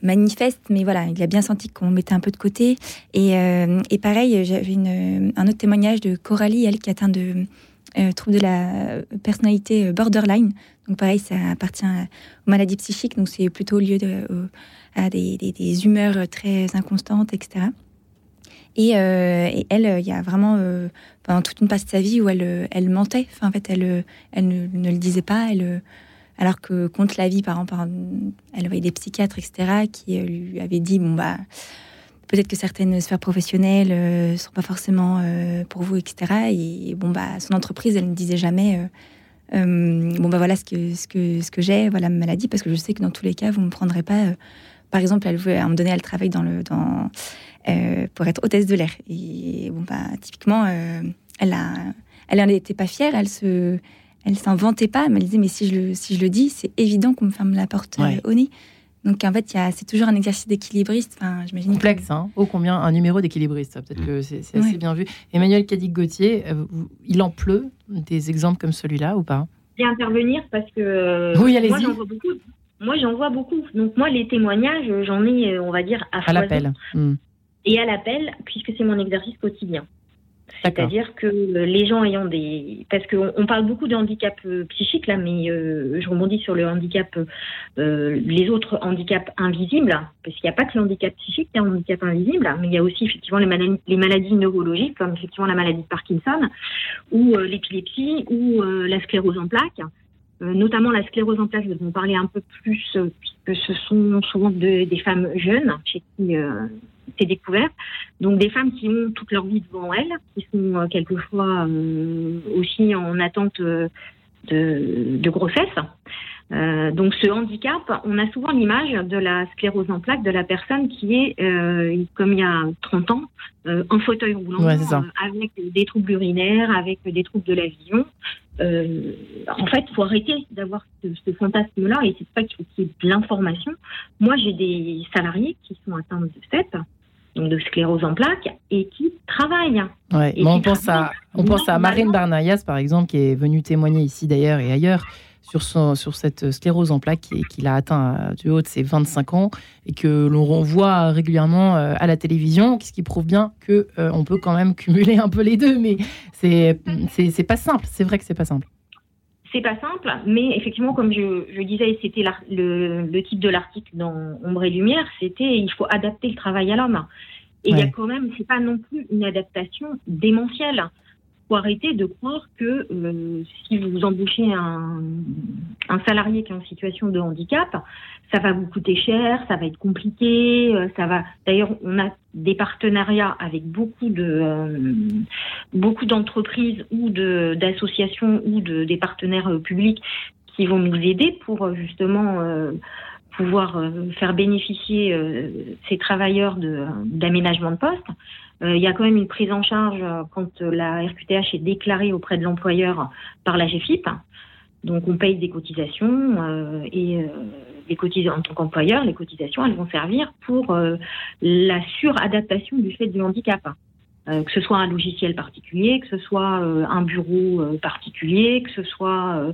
Speaker 3: manifeste, mais voilà, il a bien senti qu'on mettait un peu de côté. Et, et pareil, j'avais un autre témoignage de Coralie, elle qui est atteinte de euh, trouble de la personnalité euh, borderline. Donc pareil, ça appartient aux maladies psychiques, donc c'est plutôt lieu de, à des, humeurs très inconstantes, etc. Et, euh, elle, il y a vraiment pendant toute une partie de sa vie où elle, mentait. En fait, elle, ne, le disait pas. Alors que contre la vie, par exemple, elle voyait des psychiatres, etc., qui lui avaient dit bon bah peut-être que certaines sphères professionnelles ne sont pas forcément pour vous, etc. Et, bon, bah, son entreprise, elle ne disait jamais. bon bah voilà ce que ce que ce que j'ai voilà ma maladie parce que je sais que dans tous les cas vous me prendrez pas par exemple elle veut moment donné elle travaille dans le dans pour être hôtesse de l'air et bon bah typiquement elle a elle n'était pas fière elle se elle s'en vantait pas, mais elle disait mais si je le, si je le dis, c'est évident qu'on me ferme la porte euh, au nez. Donc en fait, c'est toujours un exercice d'équilibriste. Enfin, j'imagine.
Speaker 2: Complexe, hein Ô combien un numéro d'équilibriste. Peut-être mm. que c'est assez bien vu. Emmanuel Cadic-Gauthier, euh, il en pleut des exemples comme celui-là ou pas?
Speaker 5: Bien intervenir parce que.
Speaker 2: Oui, allez-y.
Speaker 5: Moi, j'en vois beaucoup. Moi, j'en vois beaucoup. Donc moi, les témoignages, j'en ai, on va dire, à,
Speaker 2: à l'appel.
Speaker 5: Mm. Et à l'appel, puisque c'est mon exercice quotidien. C'est-à-dire que les gens ayant des... Parce qu'on on parle beaucoup de handicap euh, psychique, là, mais euh, je rebondis sur le handicap, euh, les autres handicaps invisibles, parce qu'il n'y a pas que le handicap psychique, il y a un handicap invisible, mais il y a aussi effectivement les les maladies neurologiques, comme effectivement la maladie de Parkinson, ou l'épilepsie, ou la sclérose en plaques. Notamment la sclérose en plaques, je vais en parler un peu plus, puisque ce sont souvent des femmes jeunes chez qui c'est découvert. Donc des femmes qui ont toute leur vie devant elles, qui sont euh, quelquefois euh, aussi en attente euh, de, grossesse. Donc ce handicap, on a souvent l'image de la sclérose en plaques de la personne qui est, comme il y a 30 ans, en fauteuil roulant, avec des troubles urinaires, avec des troubles de la vision. en fait, il faut arrêter d'avoir ce, fantasme-là et c'est pas qu'il faut qu'il y ait de l'information. Moi, j'ai des salariés qui sont atteints de cette donc de sclérose en plaques, et qui travaillent.
Speaker 2: Ouais, on, pense à, on pense à Marine Barnayas, par exemple, qui est venue témoigner ici d'ailleurs et ailleurs sur, son, sur cette sclérose en plaques qu'il a atteint du haut de ses 25 ans et que l'on renvoie régulièrement euh, à la télévision, ce qui prouve bien que euh, on peut quand même cumuler un peu les deux, mais c'est c'est pas simple. C'est vrai que c'est pas simple.
Speaker 5: C'est pas simple, mais effectivement, comme je, je disais, c'était le, le, titre de l'article dans Ombre et Lumière, c'était il faut adapter le travail à l'homme. Et il y a quand même, c'est pas non plus une adaptation démentielle arrêter de croire que euh, si vous embauchez un, un, salarié qui est en situation de handicap, ça va vous coûter cher, ça va être compliqué, euh, ça va. D'ailleurs, on a des partenariats avec beaucoup de euh, beaucoup d'entreprises ou de d'associations ou de des partenaires publics qui vont nous aider pour justement pouvoir faire bénéficier ces travailleurs d'aménagement de poste. Euh, il y a quand même une prise en charge euh, quand euh, la RQTH est déclarée auprès de l'employeur par la GFIP. Donc on paye des cotisations et les cotisations en tant qu'employeur, les cotisations, elles vont servir pour la suradaptation du fait du handicap. que ce soit un logiciel particulier, que ce soit un bureau particulier, que ce soit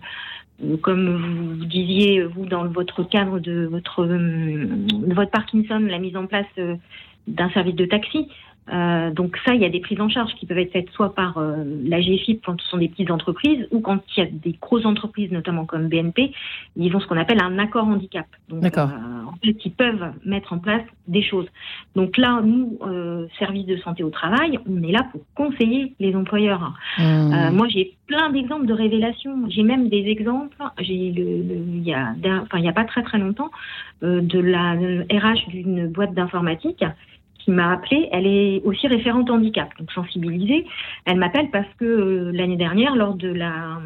Speaker 5: comme vous disiez, vous, dans votre cadre de votre, de votre Parkinson, la mise en place d'un service de taxi. Euh, donc ça, il y a des prises en charge qui peuvent être faites soit par euh, la GFIP quand ce sont des petites entreprises ou quand il y a des grosses entreprises, notamment comme BNP, ils ont ce qu'on appelle un accord handicap. Donc euh, en fait, ils peuvent mettre en place des choses. Donc là, nous, euh, service de santé au travail, on est là pour conseiller les employeurs. Mmh. moi, j'ai plein d'exemples de révélations. J'ai même des exemples. J'ai le, il y a, enfin, il y a pas très très longtemps de la RH d'une boîte d'informatique m'a appelée, elle est aussi référente handicap, donc sensibilisée. Elle m'appelle parce que euh, l'année dernière, lors de la,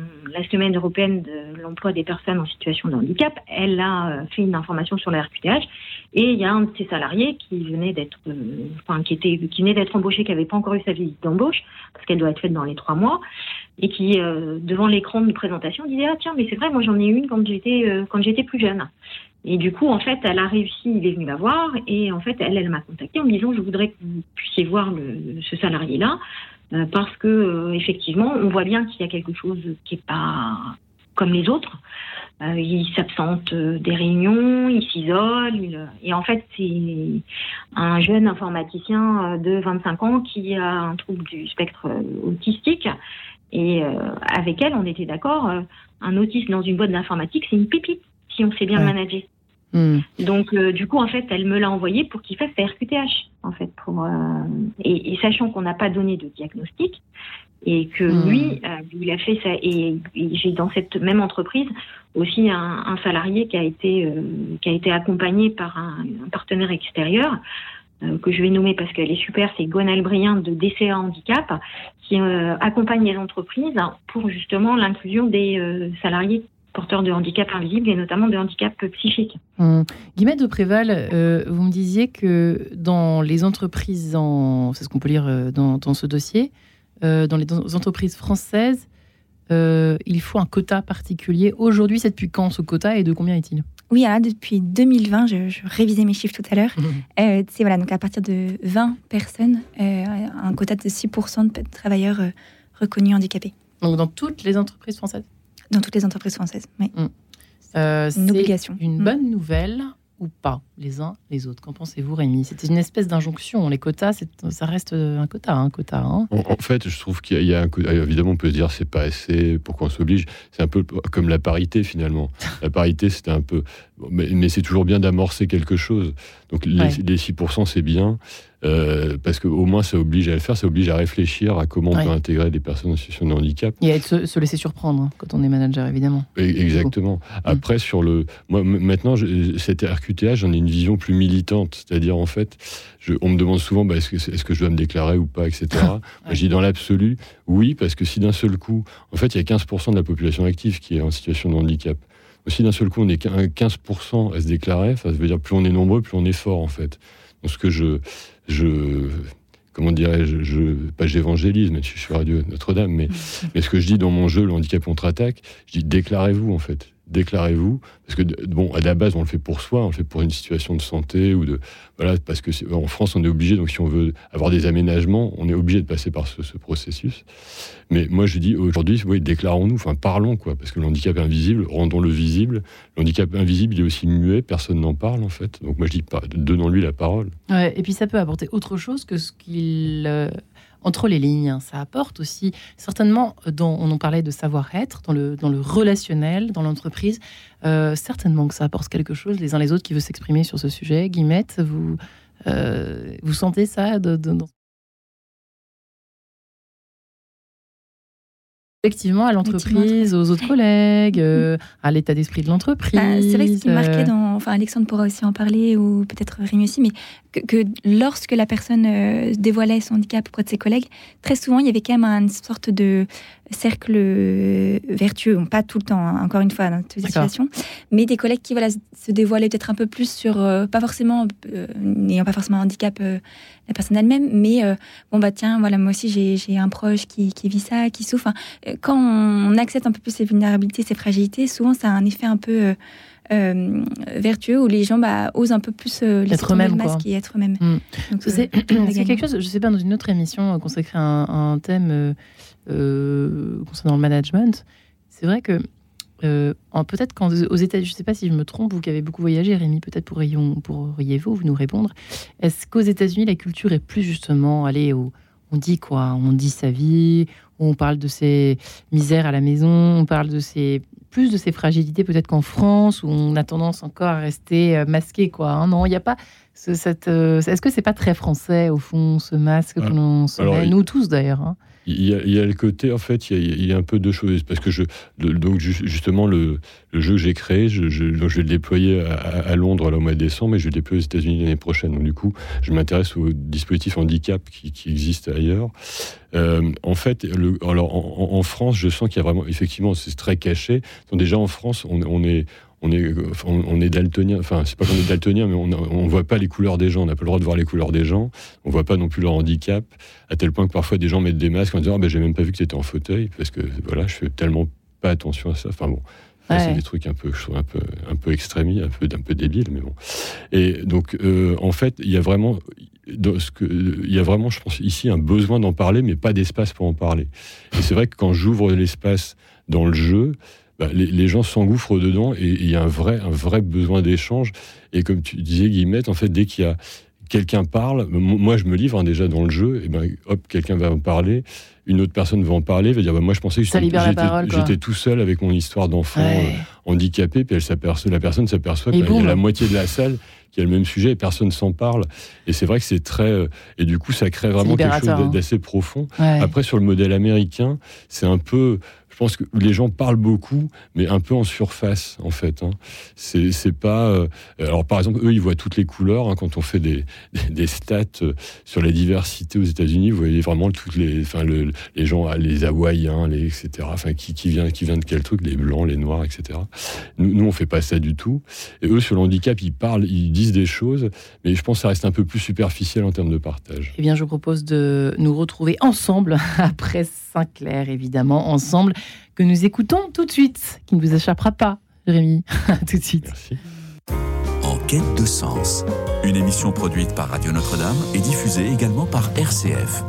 Speaker 5: semaine européenne de l'emploi des personnes en situation de handicap, elle a euh, fait une information sur la RQTH et il y a un de ses salariés qui venait d'être, euh, enfin, qui qui venait d'être embauché, qui n'avait pas encore eu sa visite d'embauche parce qu'elle doit être faite dans les trois mois et qui, devant l'écran de présentation, disait ah tiens mais c'est vrai moi j'en ai eu une quand j'étais quand j'étais plus jeune. Et du coup, en fait, elle a réussi, il est venu la voir, et en fait, elle, elle m'a contacté en me disant, je voudrais que vous puissiez voir le, ce salarié-là, euh, parce que euh, effectivement, on voit bien qu'il y a quelque chose qui est pas comme les autres. Euh, il s'absente des réunions, il s'isole, et en fait, c'est un jeune informaticien de 25 ans qui a un trouble du spectre autistique. Et avec elle, on était d'accord, un autiste dans une boîte d'informatique, c'est une pépite si on sait bien manager. Hmm. Donc, euh, du coup, en fait, elle me l'a envoyé pour qu'il fasse sa RQTH, en fait, pour, euh, et, sachant qu'on n'a pas donné de diagnostic et que hmm. lui, euh, il a fait ça. Et, j'ai dans cette même entreprise aussi un, salarié qui a été qui a été accompagné par un, partenaire extérieur que je vais nommer parce qu'elle est super, c'est Gonal Brien de DCA Handicap, qui accompagne les entreprises pour justement l'inclusion des salariés porteurs de handicap invisible et notamment de handicap psychique.
Speaker 2: Hum. Guillemette de Préval, vous me disiez que dans les entreprises, en... c'est ce qu'on peut lire dans, dans ce dossier, dans les entreprises françaises, euh, il faut un quota particulier. Aujourd'hui, c'est depuis quand ce quota et de combien est-il?
Speaker 3: Oui, alors depuis 2020, je, révisais mes chiffres tout à l'heure. Euh, c'est voilà, donc à partir de 20 personnes, euh, un quota de 6% de travailleurs reconnus handicapés.
Speaker 2: Donc dans toutes les entreprises françaises?
Speaker 3: Dans toutes les entreprises françaises, oui.
Speaker 2: Mmh. c'est une obligation. Une mmh. bonne nouvelle ou pas, les uns les autres? Qu'en pensez-vous, Rémi? C'était une espèce d'injonction. Les quotas, ça reste un quota, un quota. Hein.
Speaker 6: En, fait, je trouve qu'il y, a un Évidemment, on peut se dire c'est pas assez, pourquoi on s'oblige? C'est un peu comme la parité finalement. La parité, c'était un peu, mais, c'est toujours bien d'amorcer quelque chose. Donc les, les 6%, c'est bien. Euh, parce qu'au moins ça oblige à le faire, ça oblige à réfléchir à comment on peut intégrer des personnes en situation de handicap.
Speaker 2: Et à se, laisser surprendre hein, quand on est manager, évidemment.
Speaker 6: exactement. Après, sur le. Moi, maintenant, cette RQTA, j'en ai une vision plus militante. C'est-à-dire, en fait, je, on me demande souvent bah, est-ce que, est, que, je dois me déclarer ou pas, etc. Moi, je dis dans l'absolu, oui, parce que si d'un seul coup, en fait, il y a 15% de la population active qui est en situation de handicap. Si d'un seul coup on est 15% à se déclarer, ça veut dire plus on est nombreux, plus on est fort en fait. Donc ce que je, je comment dirais-je, je, pas j'évangélise, mais je suis radio Notre-Dame, mais, mais ce que je dis dans mon jeu, le handicap contre-attaque, je dis déclarez-vous en fait déclarez-vous. Parce que, bon, à la base, on le fait pour soi, on le fait pour une situation de santé ou de. Voilà, parce que en France, on est obligé, donc si on veut avoir des aménagements, on est obligé de passer par ce, processus. Mais moi, je dis aujourd'hui, oui, déclarons-nous, enfin, parlons, quoi, parce que le handicap invisible, rendons-le visible. Le handicap invisible, il est aussi muet, personne n'en parle, en fait. Donc, moi, je dis, donnons-lui la parole.
Speaker 2: Ouais, et puis, ça peut apporter autre chose que ce qu'il. Euh, entre les lignes. Ça apporte aussi, certainement, dont on en parlait de savoir-être, dans le, dans le relationnel, dans l'entreprise, euh, certainement que ça apporte quelque chose les uns les autres qui veulent s'exprimer sur ce sujet. Guillemette, vous, euh, vous sentez ça de, Effectivement, à l'entreprise, aux autres collègues, euh, à l'état d'esprit de l'entreprise. Bah,
Speaker 3: c'est vrai que ce qui marquait dans. Enfin, Alexandre pourra aussi en parler, ou peut-être Rémi aussi, mais que, lorsque la personne euh, dévoilait son handicap auprès de ses collègues, très souvent, il y avait quand même une sorte de cercle euh, vertueux, pas tout le temps, hein, encore une fois, dans cette situation, mais des collègues qui voilà, se dévoilaient peut-être un peu plus sur, euh, pas forcément, euh, n'ayant pas forcément un handicap la personne elle-même, mais bon, bah tiens, voilà, moi aussi j'ai un proche qui, qui, vit ça, qui souffre. quand on accepte un peu plus ses vulnérabilités, ses fragilités, souvent ça a un effet un peu. vertueux où les gens bah, osent un peu plus
Speaker 2: être eux-mêmes
Speaker 3: masque et être eux-mêmes.
Speaker 2: Mm. C'est quelque chose, je sais pas, dans une autre émission consacrée à un, un thème euh, concernant le management, c'est vrai que euh, peut-être aux États, je ne sais pas si je me trompe, vous qui avez beaucoup voyagé, Rémi, peut-être pourriez-vous vous nous répondre. Est-ce qu'aux États-Unis la culture est plus justement, allez, on dit quoi On dit sa vie, on parle de ses misères à la maison, on parle de ses plus de ses fragilités peut-être qu'en France où on a tendance encore à rester euh, masqué quoi. Hein? non, il n'y a pas cette. Est-ce que c'est pas très français au fond ce masque que l'on se met, nous tous d'ailleurs. Hein
Speaker 6: il y, a, le côté, en fait, il y a, un peu de choses. Parce que je, donc, justement, le, jeu que j'ai créé, je, je, vais le déployer à, Londres là, au mois de décembre, mais je vais le déployer aux États-Unis l'année prochaine. Donc, du coup, je m'intéresse aux dispositifs handicap qui, qui existent ailleurs. Euh, en fait, le, alors, en, France, je sens qu'il y a vraiment, effectivement, c'est très caché. Donc, déjà, en France, on, on est on est, on, est daltonien. Enfin, c'est pas qu'on est daltonien, mais on ne voit pas les couleurs des gens. On n'a pas le droit de voir les couleurs des gens. On voit pas non plus leur handicap, à tel point que parfois des gens mettent des masques en disant ah, ben, j'ai même pas vu que tu étais en fauteuil, parce que voilà, je fais tellement pas attention à ça. Enfin bon. C'est des trucs un peu, je trouve un peu, un peu extrémistes, un peu, un peu débiles, mais bon. Et donc, euh, en fait, il y a vraiment, il y a vraiment, je pense, ici un besoin d'en parler, mais pas d'espace pour en parler. Et c'est vrai que quand j'ouvre l'espace dans le jeu, bah, les, gens s'engouffrent dedans et il y a un vrai, un vrai besoin d'échange. Et comme tu disais, Guillemette, en fait, dès qu'il y a quelqu'un parle, moi je me livre hein, déjà dans le jeu, et ben hop, quelqu'un va en parler, une autre personne va en parler, va dire bah, moi je pensais que j'étais tout seul avec mon histoire d'enfant euh, handicapé, puis elle la personne s'aperçoit qu'il y a la moitié de la salle qui a le même sujet et personne s'en parle. Et c'est vrai que c'est très. Euh, et du coup, ça crée vraiment quelque chose hein. d'assez profond. Après, sur le modèle américain, c'est un peu pense que les gens parlent beaucoup, mais un peu en surface, en fait. Hein. C'est pas. Euh, alors, par exemple, eux, ils voient toutes les couleurs. Hein, quand on fait des, stats euh, sur la diversité aux États-Unis, vous voyez vraiment toutes les, enfin, les gens, les Hawaïens, etc. Enfin, qui, vient, qui vient de quel truc Les blancs, les noirs, etc. Nous, nous, on fait pas ça du tout. Et eux, sur le handicap, ils parlent, ils disent des choses, mais je pense que ça reste un peu plus superficiel en termes de partage.
Speaker 2: Eh bien, je vous propose de nous retrouver ensemble après Saint-Clair, évidemment, ensemble, que nous écoutons tout de suite, qui ne vous échappera pas, Rémi. tout de suite.
Speaker 6: Merci.
Speaker 1: En quête de sens, une émission produite par Radio Notre-Dame et diffusée également par RCF.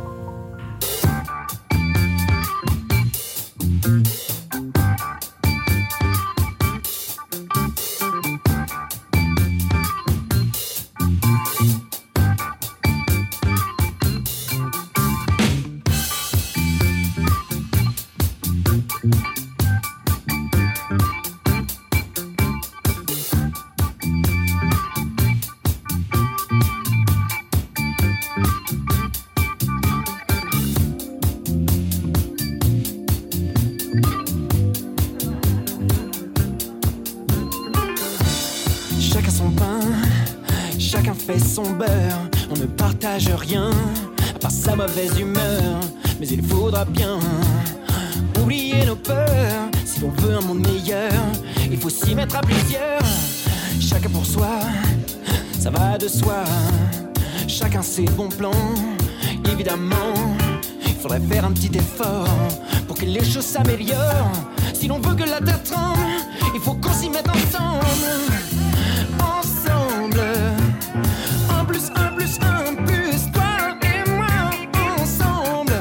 Speaker 7: Ses bons plans. Évidemment, il faudrait faire un petit effort pour que les choses s'améliorent. Si l'on veut que la terre tremble, il faut qu'on s'y mette ensemble. Ensemble. Un plus un plus un plus toi et moi. Ensemble.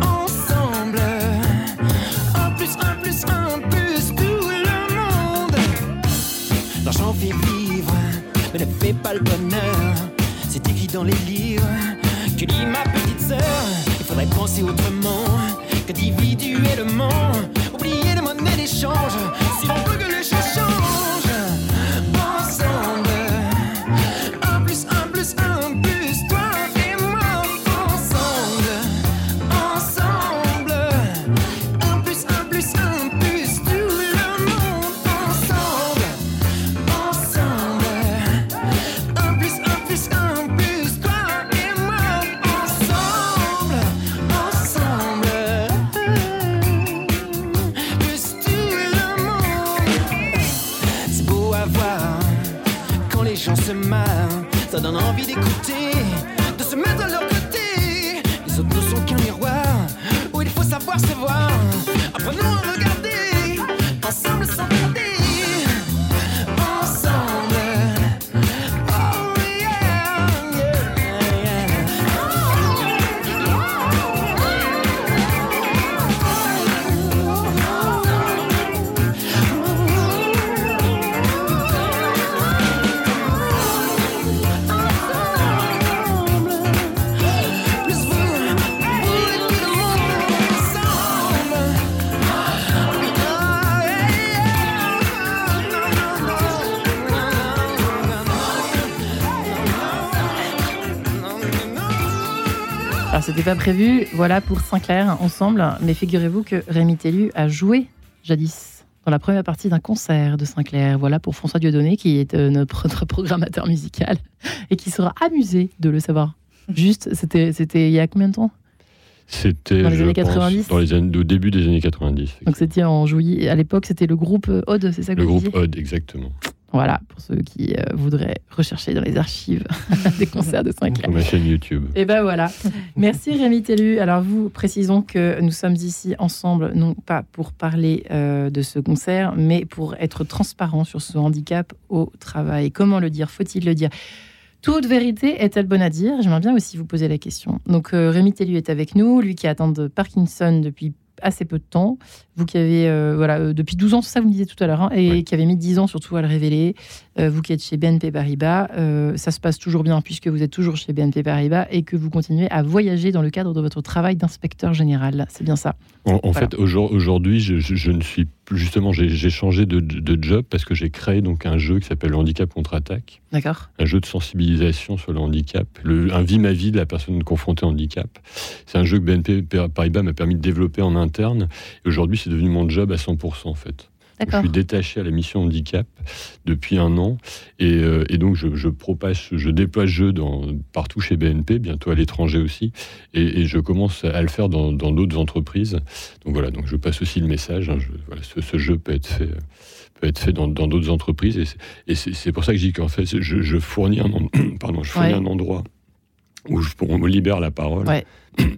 Speaker 7: Ensemble. Un plus un plus un plus tout le monde. L'argent fait vivre, mais ne fait pas le bonheur dans les livres que lit ma petite sœur? Il faudrait penser autrement qu'individuellement, oublier les monnaies d'échange. Si l'on veut que les choses
Speaker 2: pas prévu, voilà, pour Sinclair, ensemble. Mais figurez-vous que Rémi Tellu a joué jadis dans la première partie d'un concert de Sinclair. Voilà pour François Dieudonné, qui est euh, notre, programmateur musical et qui sera amusé de le savoir. Juste, c'était il y a combien de temps?
Speaker 6: C'était
Speaker 2: dans les années 90
Speaker 6: Dans les années, au début des années 90.
Speaker 2: Donc c'était en juillet. À l'époque, c'était le groupe Odd, c'est ça que
Speaker 6: Le groupe Odd, exactement.
Speaker 2: Voilà, pour ceux qui euh, voudraient rechercher dans les archives des concerts de Sinclair.
Speaker 6: Sur ma chaîne YouTube.
Speaker 2: Et ben voilà. Merci Rémi Tellu. Alors vous, précisons que nous sommes ici ensemble, non pas pour parler euh, de ce concert, mais pour être transparent sur ce handicap au travail. Comment le dire? Faut-il le dire? Toute vérité est-elle bonne à dire? J'aimerais bien aussi vous poser la question. Donc euh, Rémi Tellu est avec nous, lui qui attend de Parkinson depuis assez peu de temps. Vous qui avez, euh, voilà, euh, depuis 12 ans, c'est ça vous me disiez tout à l'heure, hein, et qui avez mis 10 ans surtout à le révéler. Euh, vous qui êtes chez BNP Paribas, ça se passe toujours bien puisque vous êtes toujours chez BNP Paribas et que vous continuez à voyager dans le cadre de votre travail d'inspecteur général. C'est bien ça
Speaker 6: En, fait, aujourd'hui, je, ne suis justement, j'ai changé de, job parce que j'ai créé donc un jeu qui s'appelle le handicap contre-attaque.
Speaker 2: D'accord.
Speaker 6: Un jeu de sensibilisation sur le handicap, le, un vie ma vie de la personne confrontée au handicap. C'est un jeu que BNP Paribas m'a permis de développer en interne. Et aujourd'hui, c'est devenu mon job à 100% en fait. Je suis détaché à la mission handicap depuis un an et, euh, donc je, je, propage, je déploie ce jeu dans, partout chez BNP, bientôt à l'étranger aussi, et, je commence à le faire dans d'autres entreprises. Donc voilà, donc je passe aussi le message. Hein, ce, jeu peut être fait peut être fait dans d'autres entreprises et c'est pour ça que je dis qu'en fait je, fournis un pardon je fournis un endroit où je, on me libère la parole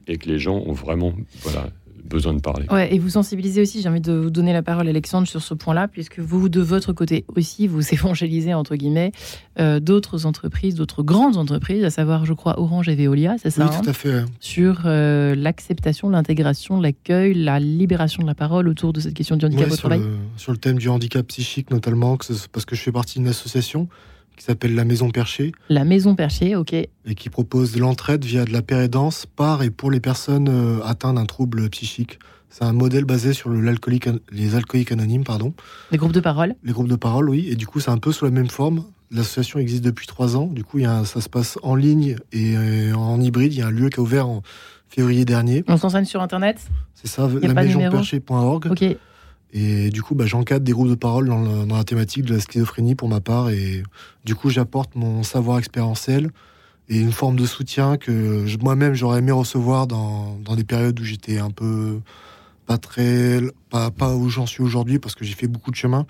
Speaker 6: et que les gens ont vraiment voilà besoin de parler.
Speaker 2: Ouais, et vous sensibilisez aussi, j'ai envie de vous donner la parole, Alexandre, sur ce point-là, puisque vous, de votre côté aussi, vous évangélisez, entre guillemets, euh, d'autres entreprises, d'autres grandes entreprises, à savoir, je crois, Orange et Veolia, c'est ça
Speaker 4: Oui, tout hein, à fait.
Speaker 2: Sur euh, l'acceptation, l'intégration, l'accueil, la libération de la parole autour de cette question du handicap au travail.
Speaker 4: sur le thème du handicap psychique, notamment, parce que je fais partie d'une association qui s'appelle La Maison Perchée.
Speaker 2: La Maison Perchée, ok. Et
Speaker 4: qui propose l'entraide via de la pérédance par et pour les personnes euh, atteintes d'un trouble psychique. C'est un modèle basé sur le, les alcooliques anonymes, pardon.
Speaker 2: Les groupes de parole
Speaker 4: Les groupes de parole, oui. Et du coup, c'est un peu sous la même forme. L'association existe depuis trois ans. Du coup, il y a ça se passe en ligne et euh, en hybride. Il y a un lieu qui a ouvert en février dernier.
Speaker 2: On s'enseigne sur Internet?
Speaker 4: C'est ça, la maison-perchée.org.
Speaker 2: Ok.
Speaker 4: Et du coup, bah, j'encadre des groupes de parole dans, la thématique de la schizophrénie pour ma part. Et du coup, j'apporte mon savoir expérientiel et une forme de soutien que moi-même j'aurais aimé recevoir dans, dans, des périodes où j'étais un peu pas très. pas, pas où j'en suis aujourd'hui parce que j'ai fait beaucoup de chemin.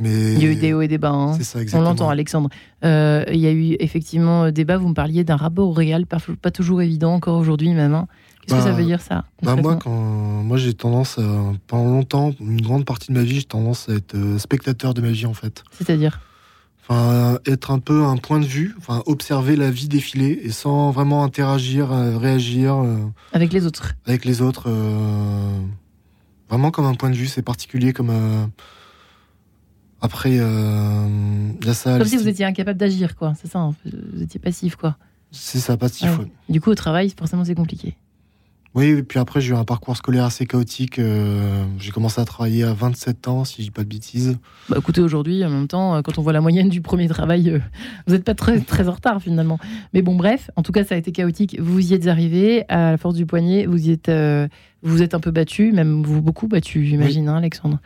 Speaker 4: Mais
Speaker 2: il y a eu des hauts et des bas. Hein.
Speaker 4: C'est ça, exactement.
Speaker 2: On l'entend, Alexandre. Euh, il y a eu effectivement des bas. Vous me parliez d'un rapport au réel, pas, pas toujours évident encore aujourd'hui même. Hein. Qu'est-ce que ça bah, veut dire ça
Speaker 4: bah Moi, quand, moi j'ai tendance, pendant longtemps, une grande partie de ma vie, j'ai tendance à être euh, spectateur de ma vie en fait.
Speaker 2: C'est-à-dire
Speaker 4: Enfin, être un peu un point de vue, enfin, observer la vie défiler et sans vraiment interagir, euh, réagir. Euh,
Speaker 2: avec les autres.
Speaker 4: Avec les autres. vraiment comme un point de vue, c'est particulier comme. Après, il y a ça.
Speaker 2: Comme si vous étiez incapable d'agir, quoi. C'est ça, vous étiez passif, quoi.
Speaker 4: C'est ça, passif.
Speaker 2: Du coup, au travail, forcément, c'est compliqué.
Speaker 4: Oui, et puis après, j'ai eu un parcours scolaire assez chaotique. Euh, j'ai commencé à travailler à 27 ans, si je dis pas de bêtises.
Speaker 2: Bah, écoutez, aujourd'hui, en même temps, euh, quand on voit la moyenne du premier travail, euh, vous n'êtes pas très, très en retard finalement. Mais bon, bref, en tout cas, ça a été chaotique. Vous y êtes arrivé, à la force du poignet, vous y êtes, vous êtes un peu battu, même vous beaucoup battu, j'imagine, hein, Alexandre.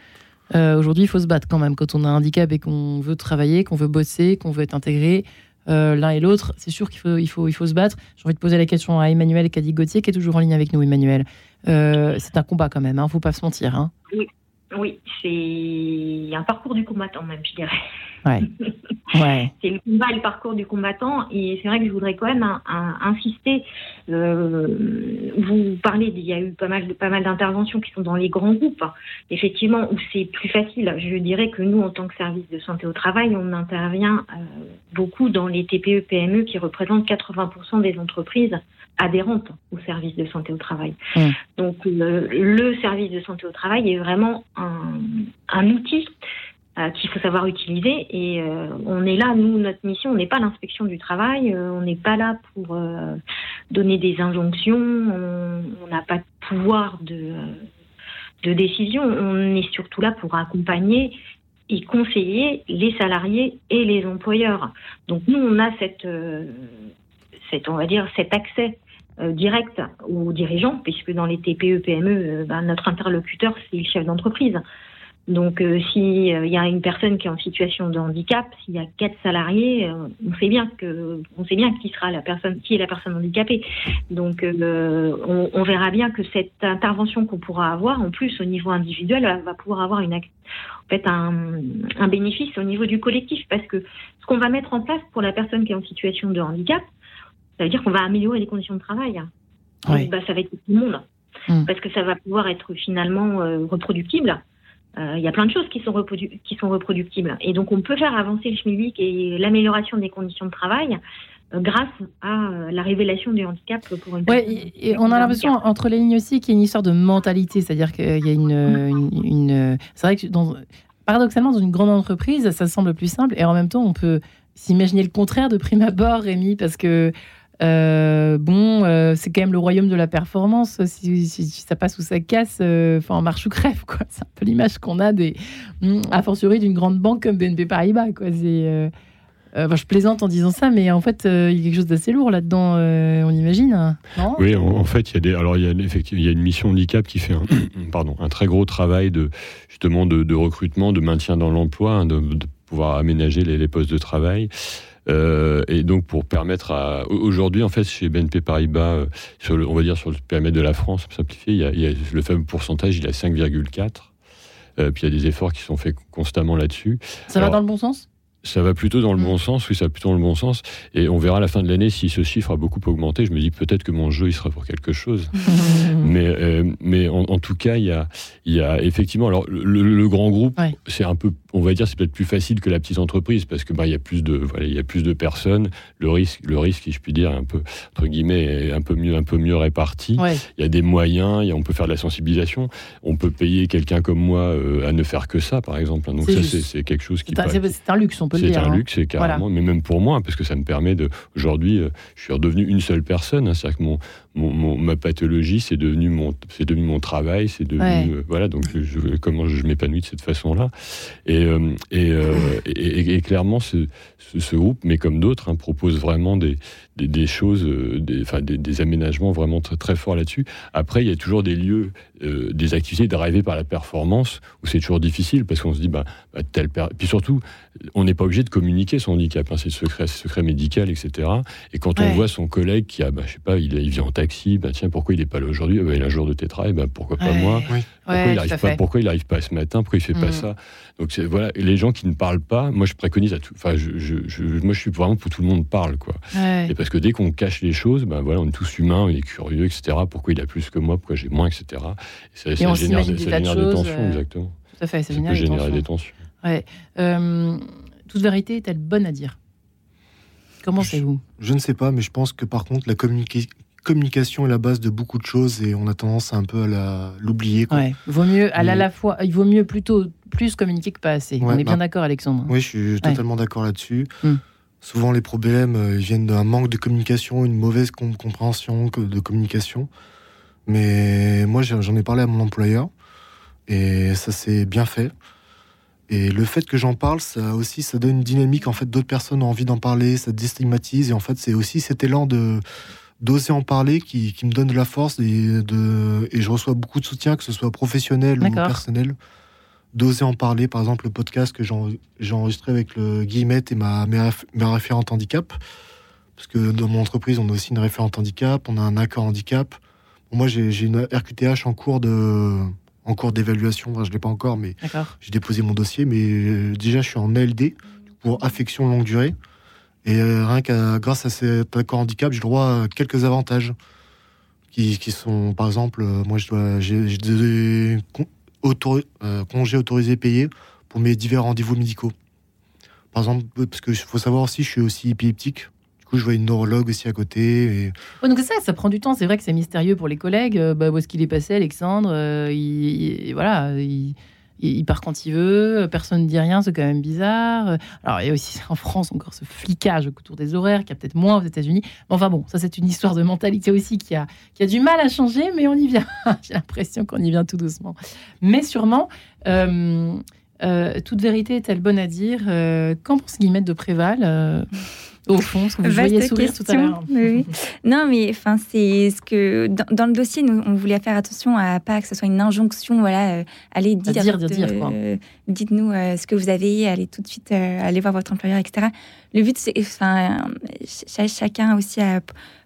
Speaker 2: aujourd'hui, il faut se battre quand même quand on a un handicap et qu'on veut travailler, qu'on veut bosser, qu'on veut être intégré. Euh, l'un et l'autre, c'est sûr qu'il faut, il faut, il faut se battre. J'ai envie de poser la question à Emmanuel Cadi Gauthier, qui est toujours en ligne avec nous, Emmanuel. Euh, c'est un combat quand même, il hein, ne faut pas se mentir. Hein.
Speaker 5: Oui, c'est un parcours du combattant même, je dirais.
Speaker 2: Ouais. ouais.
Speaker 5: c'est le combat et le parcours du combattant. Et c'est vrai que je voudrais quand même insister. Euh, vous parlez, il y a eu pas mal, pas mal d'interventions qui sont dans les grands groupes. Effectivement, où c'est plus facile. Je dirais que nous, en tant que service de santé au travail, on intervient euh, beaucoup dans les TPE, PME qui représentent 80% des entreprises adhérentes au service de santé au travail. Donc le, service de santé au travail est vraiment un, un outil euh, qu'il faut savoir utiliser. Et euh, on est là, nous, notre mission, on n'est pas l'inspection du travail, euh, on n'est pas là pour donner des injonctions, on n'a pas de pouvoir de, de décision, on est surtout là pour accompagner et conseiller les salariés et les employeurs. Donc nous, on a cette, cette on va dire, cet accès direct aux dirigeants, puisque dans les TPE, PME, ben, notre interlocuteur, c'est le chef d'entreprise. Donc, euh, s'il euh, y a une personne qui est en situation de handicap, s'il y a quatre salariés, euh, on sait bien que, on sait bien qui sera la personne, qui est la personne handicapée. Donc, on, on, verra bien que cette intervention qu'on pourra avoir, en plus au niveau individuel, va, pouvoir avoir une, en fait, un, un, bénéfice au niveau du collectif, parce que ce qu'on va mettre en place pour la personne qui est en situation de handicap, ça veut dire qu'on va améliorer les conditions de travail.
Speaker 2: Oui.
Speaker 5: bah, ça va être tout le monde, mmh. parce que ça va pouvoir être finalement reproductible. Euh, il y a plein de choses qui sont, qui sont reproductibles. Et donc, on peut faire avancer le schmilblick et l'amélioration des conditions de travail euh, grâce à euh, la révélation du handicap pour une
Speaker 2: ouais, et on a l'impression entre les lignes aussi qu'il y a une histoire de mentalité, c'est-à-dire qu'il y a une, une, c'est vrai que dans, paradoxalement dans une grande entreprise ça semble plus simple et en même temps on peut s'imaginer le contraire de prime abord, Rémi, parce que Euh, bon, euh, c'est quand même le royaume de la performance. Si, ça passe ou ça casse, euh, enfin, en marche ou crève. C'est un peu l'image qu'on a des, hmm, a fortiori d'une grande banque comme BNP Paribas, je plaisante en disant ça, mais en fait, il y a quelque chose d'assez lourd là-dedans, on imagine. Non?
Speaker 6: Oui, en, fait, il y a des, alors il y a effectivement, il y a une mission handicap qui fait un, pardon, un très gros travail de justement de, recrutement, de maintien dans l'emploi, hein, de, pouvoir aménager les postes de travail. Euh, et donc pour permettre à aujourd'hui en fait chez BNP Paribas euh, sur le, on va dire sur le périmètre de la France simplifié il y a, il y a le fameux pourcentage il est à 5,4 euh, puis il y a des efforts qui sont faits constamment là-dessus.
Speaker 2: Ça va dans le bon sens?
Speaker 6: Ça va plutôt dans le mm. bon sens, oui, ça va plutôt dans le bon sens. Et on verra à la fin de l'année si ce chiffre a beaucoup augmenté. Je me dis peut-être que mon jeu, il sera pour quelque chose. mais euh, mais en, tout cas, il y a, il y a effectivement. Alors, le, grand groupe, c'est un peu on va dire c'est peut-être plus facile que la petite entreprise parce que bah il y a plus de voilà il y a plus de personnes le risque le risque si je puis dire un peu entre guillemets est un peu mieux un peu mieux réparti il y a des moyens on peut faire de la sensibilisation on peut payer quelqu'un comme moi euh, à ne faire que ça par exemple donc ça c'est quelque chose qui
Speaker 2: c'est un, luxe on peut le dire
Speaker 6: c'est un hein. luxe c'est carrément mais même pour moi parce que ça me permet de aujourd'hui euh, je suis redevenu une seule personne hein, c'est-à-dire que mon mon, ma pathologie, c'est devenu mon, c'est devenu mon travail, c'est devenu, euh, voilà, donc je, comment je m'épanouis de cette façon-là. Et, euh, euh, et, et, clairement, ce, ce, groupe, mais comme d'autres, hein, propose vraiment des, des, des choses, des, enfin, des, des, aménagements vraiment très, très forts là-dessus. Après, il y a toujours des lieux, des activités d'arriver par la performance où c'est toujours difficile parce qu'on se dit, bah, bah tel Puis surtout, on n'est pas obligé de communiquer son handicap, hein, c'est secret, secret médical, etc. Et quand on voit son collègue qui a, bah, je sais pas, il, il vit en taxi, bah, tiens, pourquoi il n'est pas là aujourd'hui? Bah, Il a un jour de tétra, et bah, pourquoi pas moi? Pourquoi, il n'arrive pas, pourquoi il n'arrive pas ce matin? Pourquoi il fait pas mm. ça? Donc voilà, les gens qui ne parlent pas, moi je préconise à tout. Enfin, je, je, moi je suis vraiment pour tout le monde parle, quoi. Et parce que dès qu'on cache les choses, ben voilà, on est tous humains, on est curieux, etc. Pourquoi il a plus que moi? Pourquoi j'ai moins, etc.
Speaker 2: Et ça, génère, des,
Speaker 6: tensions,
Speaker 2: euh,
Speaker 6: exactement.
Speaker 2: Tout à fait,
Speaker 6: ça, peut générer des tensions.
Speaker 2: Ouais. Euh, toute vérité est-elle bonne à dire? Comment c'est vous
Speaker 4: Je ne sais pas, mais je pense que par contre, la communication est la base de beaucoup de choses et on a tendance un peu à l'oublier.
Speaker 2: Ouais, vaut mieux, à la fois, il vaut mieux plutôt plus communiquer que pas assez. on est bien bah, d'accord, Alexandre.
Speaker 4: Oui, je suis totalement d'accord là-dessus. Hmm. Souvent, les problèmes euh, viennent d'un manque de communication, une mauvaise compréhension de communication. Mais moi, j'en ai parlé à mon employeur et ça s'est bien fait. Et le fait que j'en parle, ça aussi, ça donne une dynamique. En fait, d'autres personnes ont envie d'en parler, ça déstigmatise. Et en fait, c'est aussi cet élan de d'oser en parler qui, qui, me donne de la force et, de, et je reçois beaucoup de soutien, que ce soit professionnel ou personnel, d'oser en parler. Par exemple, le podcast que j'ai enregistré avec le Guillemette et ma, ma, référente handicap. Parce que dans mon entreprise, on a aussi une référente handicap, on a un accord handicap. moi, j'ai une RQTH en cours de en cours d'évaluation. je ne l'ai pas encore, mais j'ai déposé mon dossier. Mais euh, déjà, je suis en ALD pour affection longue durée. Et euh, rien que grâce à cet accord handicap, j'ai droit à quelques avantages qui, sont, par exemple, euh, moi, j'ai des congés autorisés payés pour mes divers rendez-vous médicaux. Par exemple, parce qu'il faut savoir aussi, je suis aussi épileptique je vois une neurologue aussi à côté.
Speaker 2: Donc ça, ça prend du temps. C'est vrai que c'est mystérieux pour les collègues. Euh, bah, où est-ce qu'il est passé, Alexandre euh, il, Voilà, il, part quand il veut. Personne ne dit rien. C'est quand même bizarre. Alors il y a aussi en France encore ce flicage autour des horaires qui a peut-être moins aux États-Unis. Enfin bon, ça c'est une histoire de mentalité aussi qui a, a du mal à changer, mais on y vient. J'ai l'impression qu'on y vient tout doucement. Mais sûrement. Euh, toute vérité est-elle bonne à dire Qu'en pense Guillemette de Préval au fond, que vous voyez sourire tout à l'heure.
Speaker 3: Non, mais enfin, c'est ce que dans, le dossier, nous, on voulait faire attention à pas que ce soit une injonction. Voilà, euh, allez dire,
Speaker 2: dire, dire,
Speaker 3: euh, dites-nous euh, ce que vous avez, allez tout de suite aller voir votre employeur, etc. Le but, c'est, enfin, chacun aussi a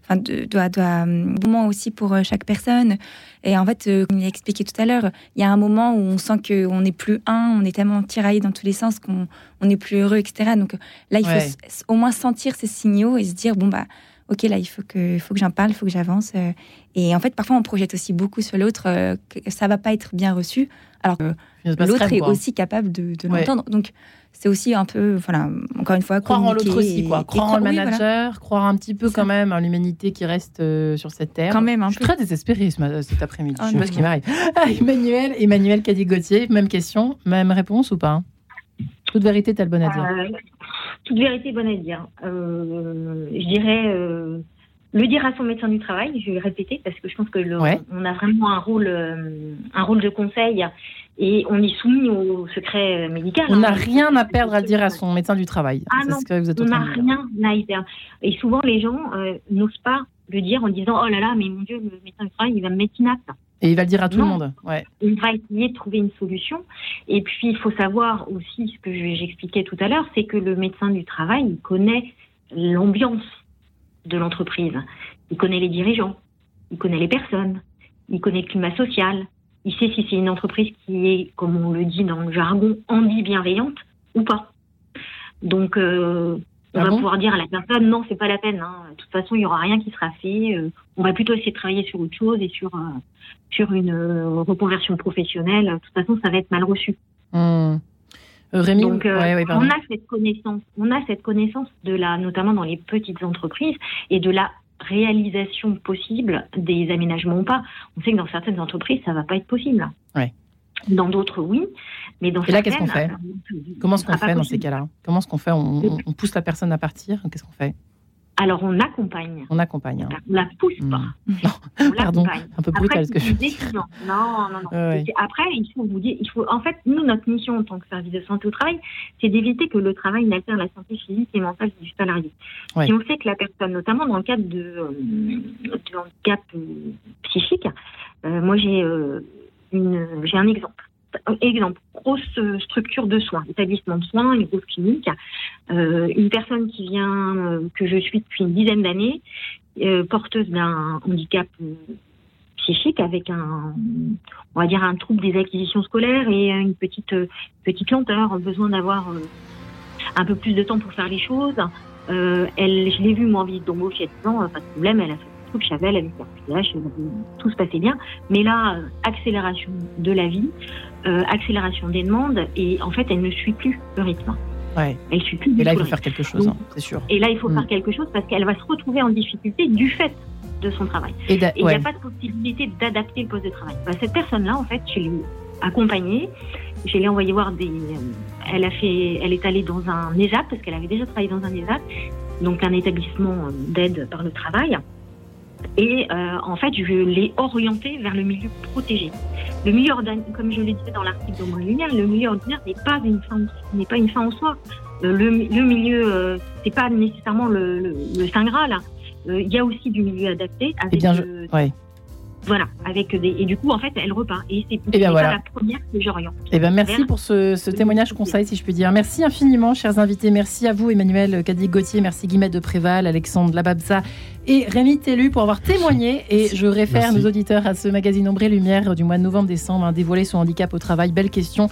Speaker 3: enfin, doit, doit, un moment aussi pour euh, chaque personne. Et en fait, euh, comme il a expliqué tout à l'heure, il y a un moment où on sent qu'on n'est plus un, on est tellement tiraillé dans tous les sens qu'on on n'est plus heureux, etc. Donc là, il faut au moins sentir ces signaux et se dire, bon, bah, ok, là, il faut que, faut que j'en parle, il faut que j'avance. Euh. Et en fait, parfois, on projette aussi beaucoup sur l'autre, que ça va pas être bien reçu, alors que l'autre est aussi capable de, de l'entendre. Donc, c'est aussi un peu, voilà, encore une fois,
Speaker 2: croire en l'autre aussi, quoi. Croire en le manager, croire un petit peu quand même en l'humanité qui reste euh, sur cette terre.
Speaker 3: Quand même, un
Speaker 2: Je suis très désespérée cet après-midi. je sais pas ce qui m'arrive. Ah, Emmanuel, Emmanuel Cadigotier, même question, même réponse ou pas? Toute vérité est-elle bonne à dire
Speaker 5: euh, Toute vérité bonne à dire. Euh, je dirais le dire à son médecin du travail, je vais le répéter parce que je pense que le, on a vraiment un rôle, euh, un rôle de conseil et on est soumis au secret médical.
Speaker 2: On n'a hein. rien à perdre à dire à son médecin du travail.
Speaker 5: Ah non, que vous êtes on n'a rien à y perdre. Et souvent, les gens euh, n'osent pas le dire en disant Oh là là, mais mon Dieu, le médecin du travail, il va me mettre inapte.
Speaker 2: Et il va le dire à tout le monde. Ouais.
Speaker 5: Il va essayer de trouver une solution. Et puis, il faut savoir aussi ce que j'expliquais tout à l'heure c'est que le médecin du travail, il connaît l'ambiance de l'entreprise. Il connaît les dirigeants, il connaît les personnes, il connaît le climat social, il sait si c'est une entreprise qui est, comme on le dit dans le jargon, ambi-bienveillante ou pas. Donc, euh, on ah va pouvoir dire à la personne non, c'est pas la peine. Hein. De toute façon, il y aura rien qui sera fait. Euh, on va plutôt essayer de travailler sur autre chose et sur euh, sur une reconversion professionnelle. De toute façon, ça va être mal reçu.
Speaker 2: Mmh. Rémi,
Speaker 5: Donc, on a cette connaissance, on a cette connaissance de la, notamment dans les petites entreprises et de la réalisation possible des aménagements ou pas. On sait que dans certaines entreprises, ça va pas être possible.
Speaker 2: Ouais.
Speaker 5: Dans d'autres, oui. Mais dans
Speaker 2: Et là, qu'est-ce qu'on fait Comment est-ce qu'on fait dans ces cas-là Comment est-ce qu'on fait on, on, pousse la personne à partir Qu'est-ce qu'on fait
Speaker 5: alors, on accompagne.
Speaker 2: On accompagne. Hein.
Speaker 5: On la pousse pas.
Speaker 2: Non, pardon, un peu brutal ce que je
Speaker 5: dis. Non, non, non. Après, il faut vous dire, il faut, en fait, nous, notre mission en tant que service de santé au travail, c'est d'éviter que le travail n'altère la santé physique et mentale du salarié. Si on sait que la personne, notamment dans le cadre de, euh, handicap euh, psychique, euh, moi, j'ai j'ai un exemple exemple, grosse structure de soins, établissement de soins, une grosse clinique, euh, une personne qui vient, euh, que je suis depuis une dizaine d'années, euh, porteuse d'un handicap psychique avec un, on va dire un trouble des acquisitions scolaires et une petite petite lenteur, besoin d'avoir un peu plus de temps pour faire les choses. elle, je l'ai vue moi en visite d'embauche 10 ans, pas de problème, elle a fait truc, Chavel avec tout se passait bien. Mais là, accélération de la vie, euh, accélération des demandes, et en fait, elle ne suit plus le rythme.
Speaker 2: Ouais.
Speaker 5: Elle suit plus.
Speaker 2: Et là, il faut faire quelque chose, hein, c'est sûr.
Speaker 5: Et là, il faut faire mm. quelque chose parce qu'elle va se retrouver en difficulté du fait de son travail. Et il n'y a pas de possibilité d'adapter le poste de travail. Bah, cette personne-là, en fait, je l'ai accompagnée. Je l'ai envoyée voir des. Euh, elle a fait. Elle est allée dans un ESAP parce qu'elle avait déjà travaillé dans un ESAP, donc un établissement d'aide par le travail. Et euh, en fait, je l'ai orienté vers le milieu protégé. Le milieu ordinaire, comme je l'ai dit dans l'article de Lumière, le milieu ordinaire n'est pas une fin, n'est pas une fin en soi. Euh, le, le milieu, euh, c'est pas nécessairement le, le, le Saint Graal. Il y a aussi du milieu adapté avec.
Speaker 2: Eh bien, je... ouais.
Speaker 5: Voilà, avec des et du coup en fait elle repart et c'est eh la première que j'oriente.
Speaker 2: Eh bien merci pour ce, ce témoignage conseil si je puis dire. Merci infiniment chers invités, merci à vous Emmanuel Cadic Gauthier, merci Guillemette de Préval, Alexandre Lababza et Rémi Tellu pour avoir témoigné. Et je réfère nos auditeurs à ce magazine Ombre Lumière du mois de novembre-décembre, hein, dévoiler son handicap au travail. Belle question.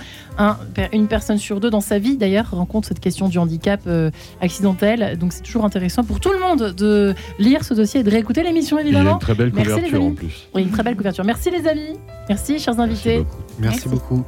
Speaker 2: une personne sur deux dans sa vie, d'ailleurs, rencontre cette question du handicap euh, accidentel. Donc c'est toujours intéressant pour tout le monde de lire ce dossier et de réécouter l'émission, évidemment.
Speaker 6: une très belle couverture en plus.
Speaker 2: Oui, une très belle couverture. Merci les amis. Merci, chers invités.
Speaker 4: Merci beaucoup.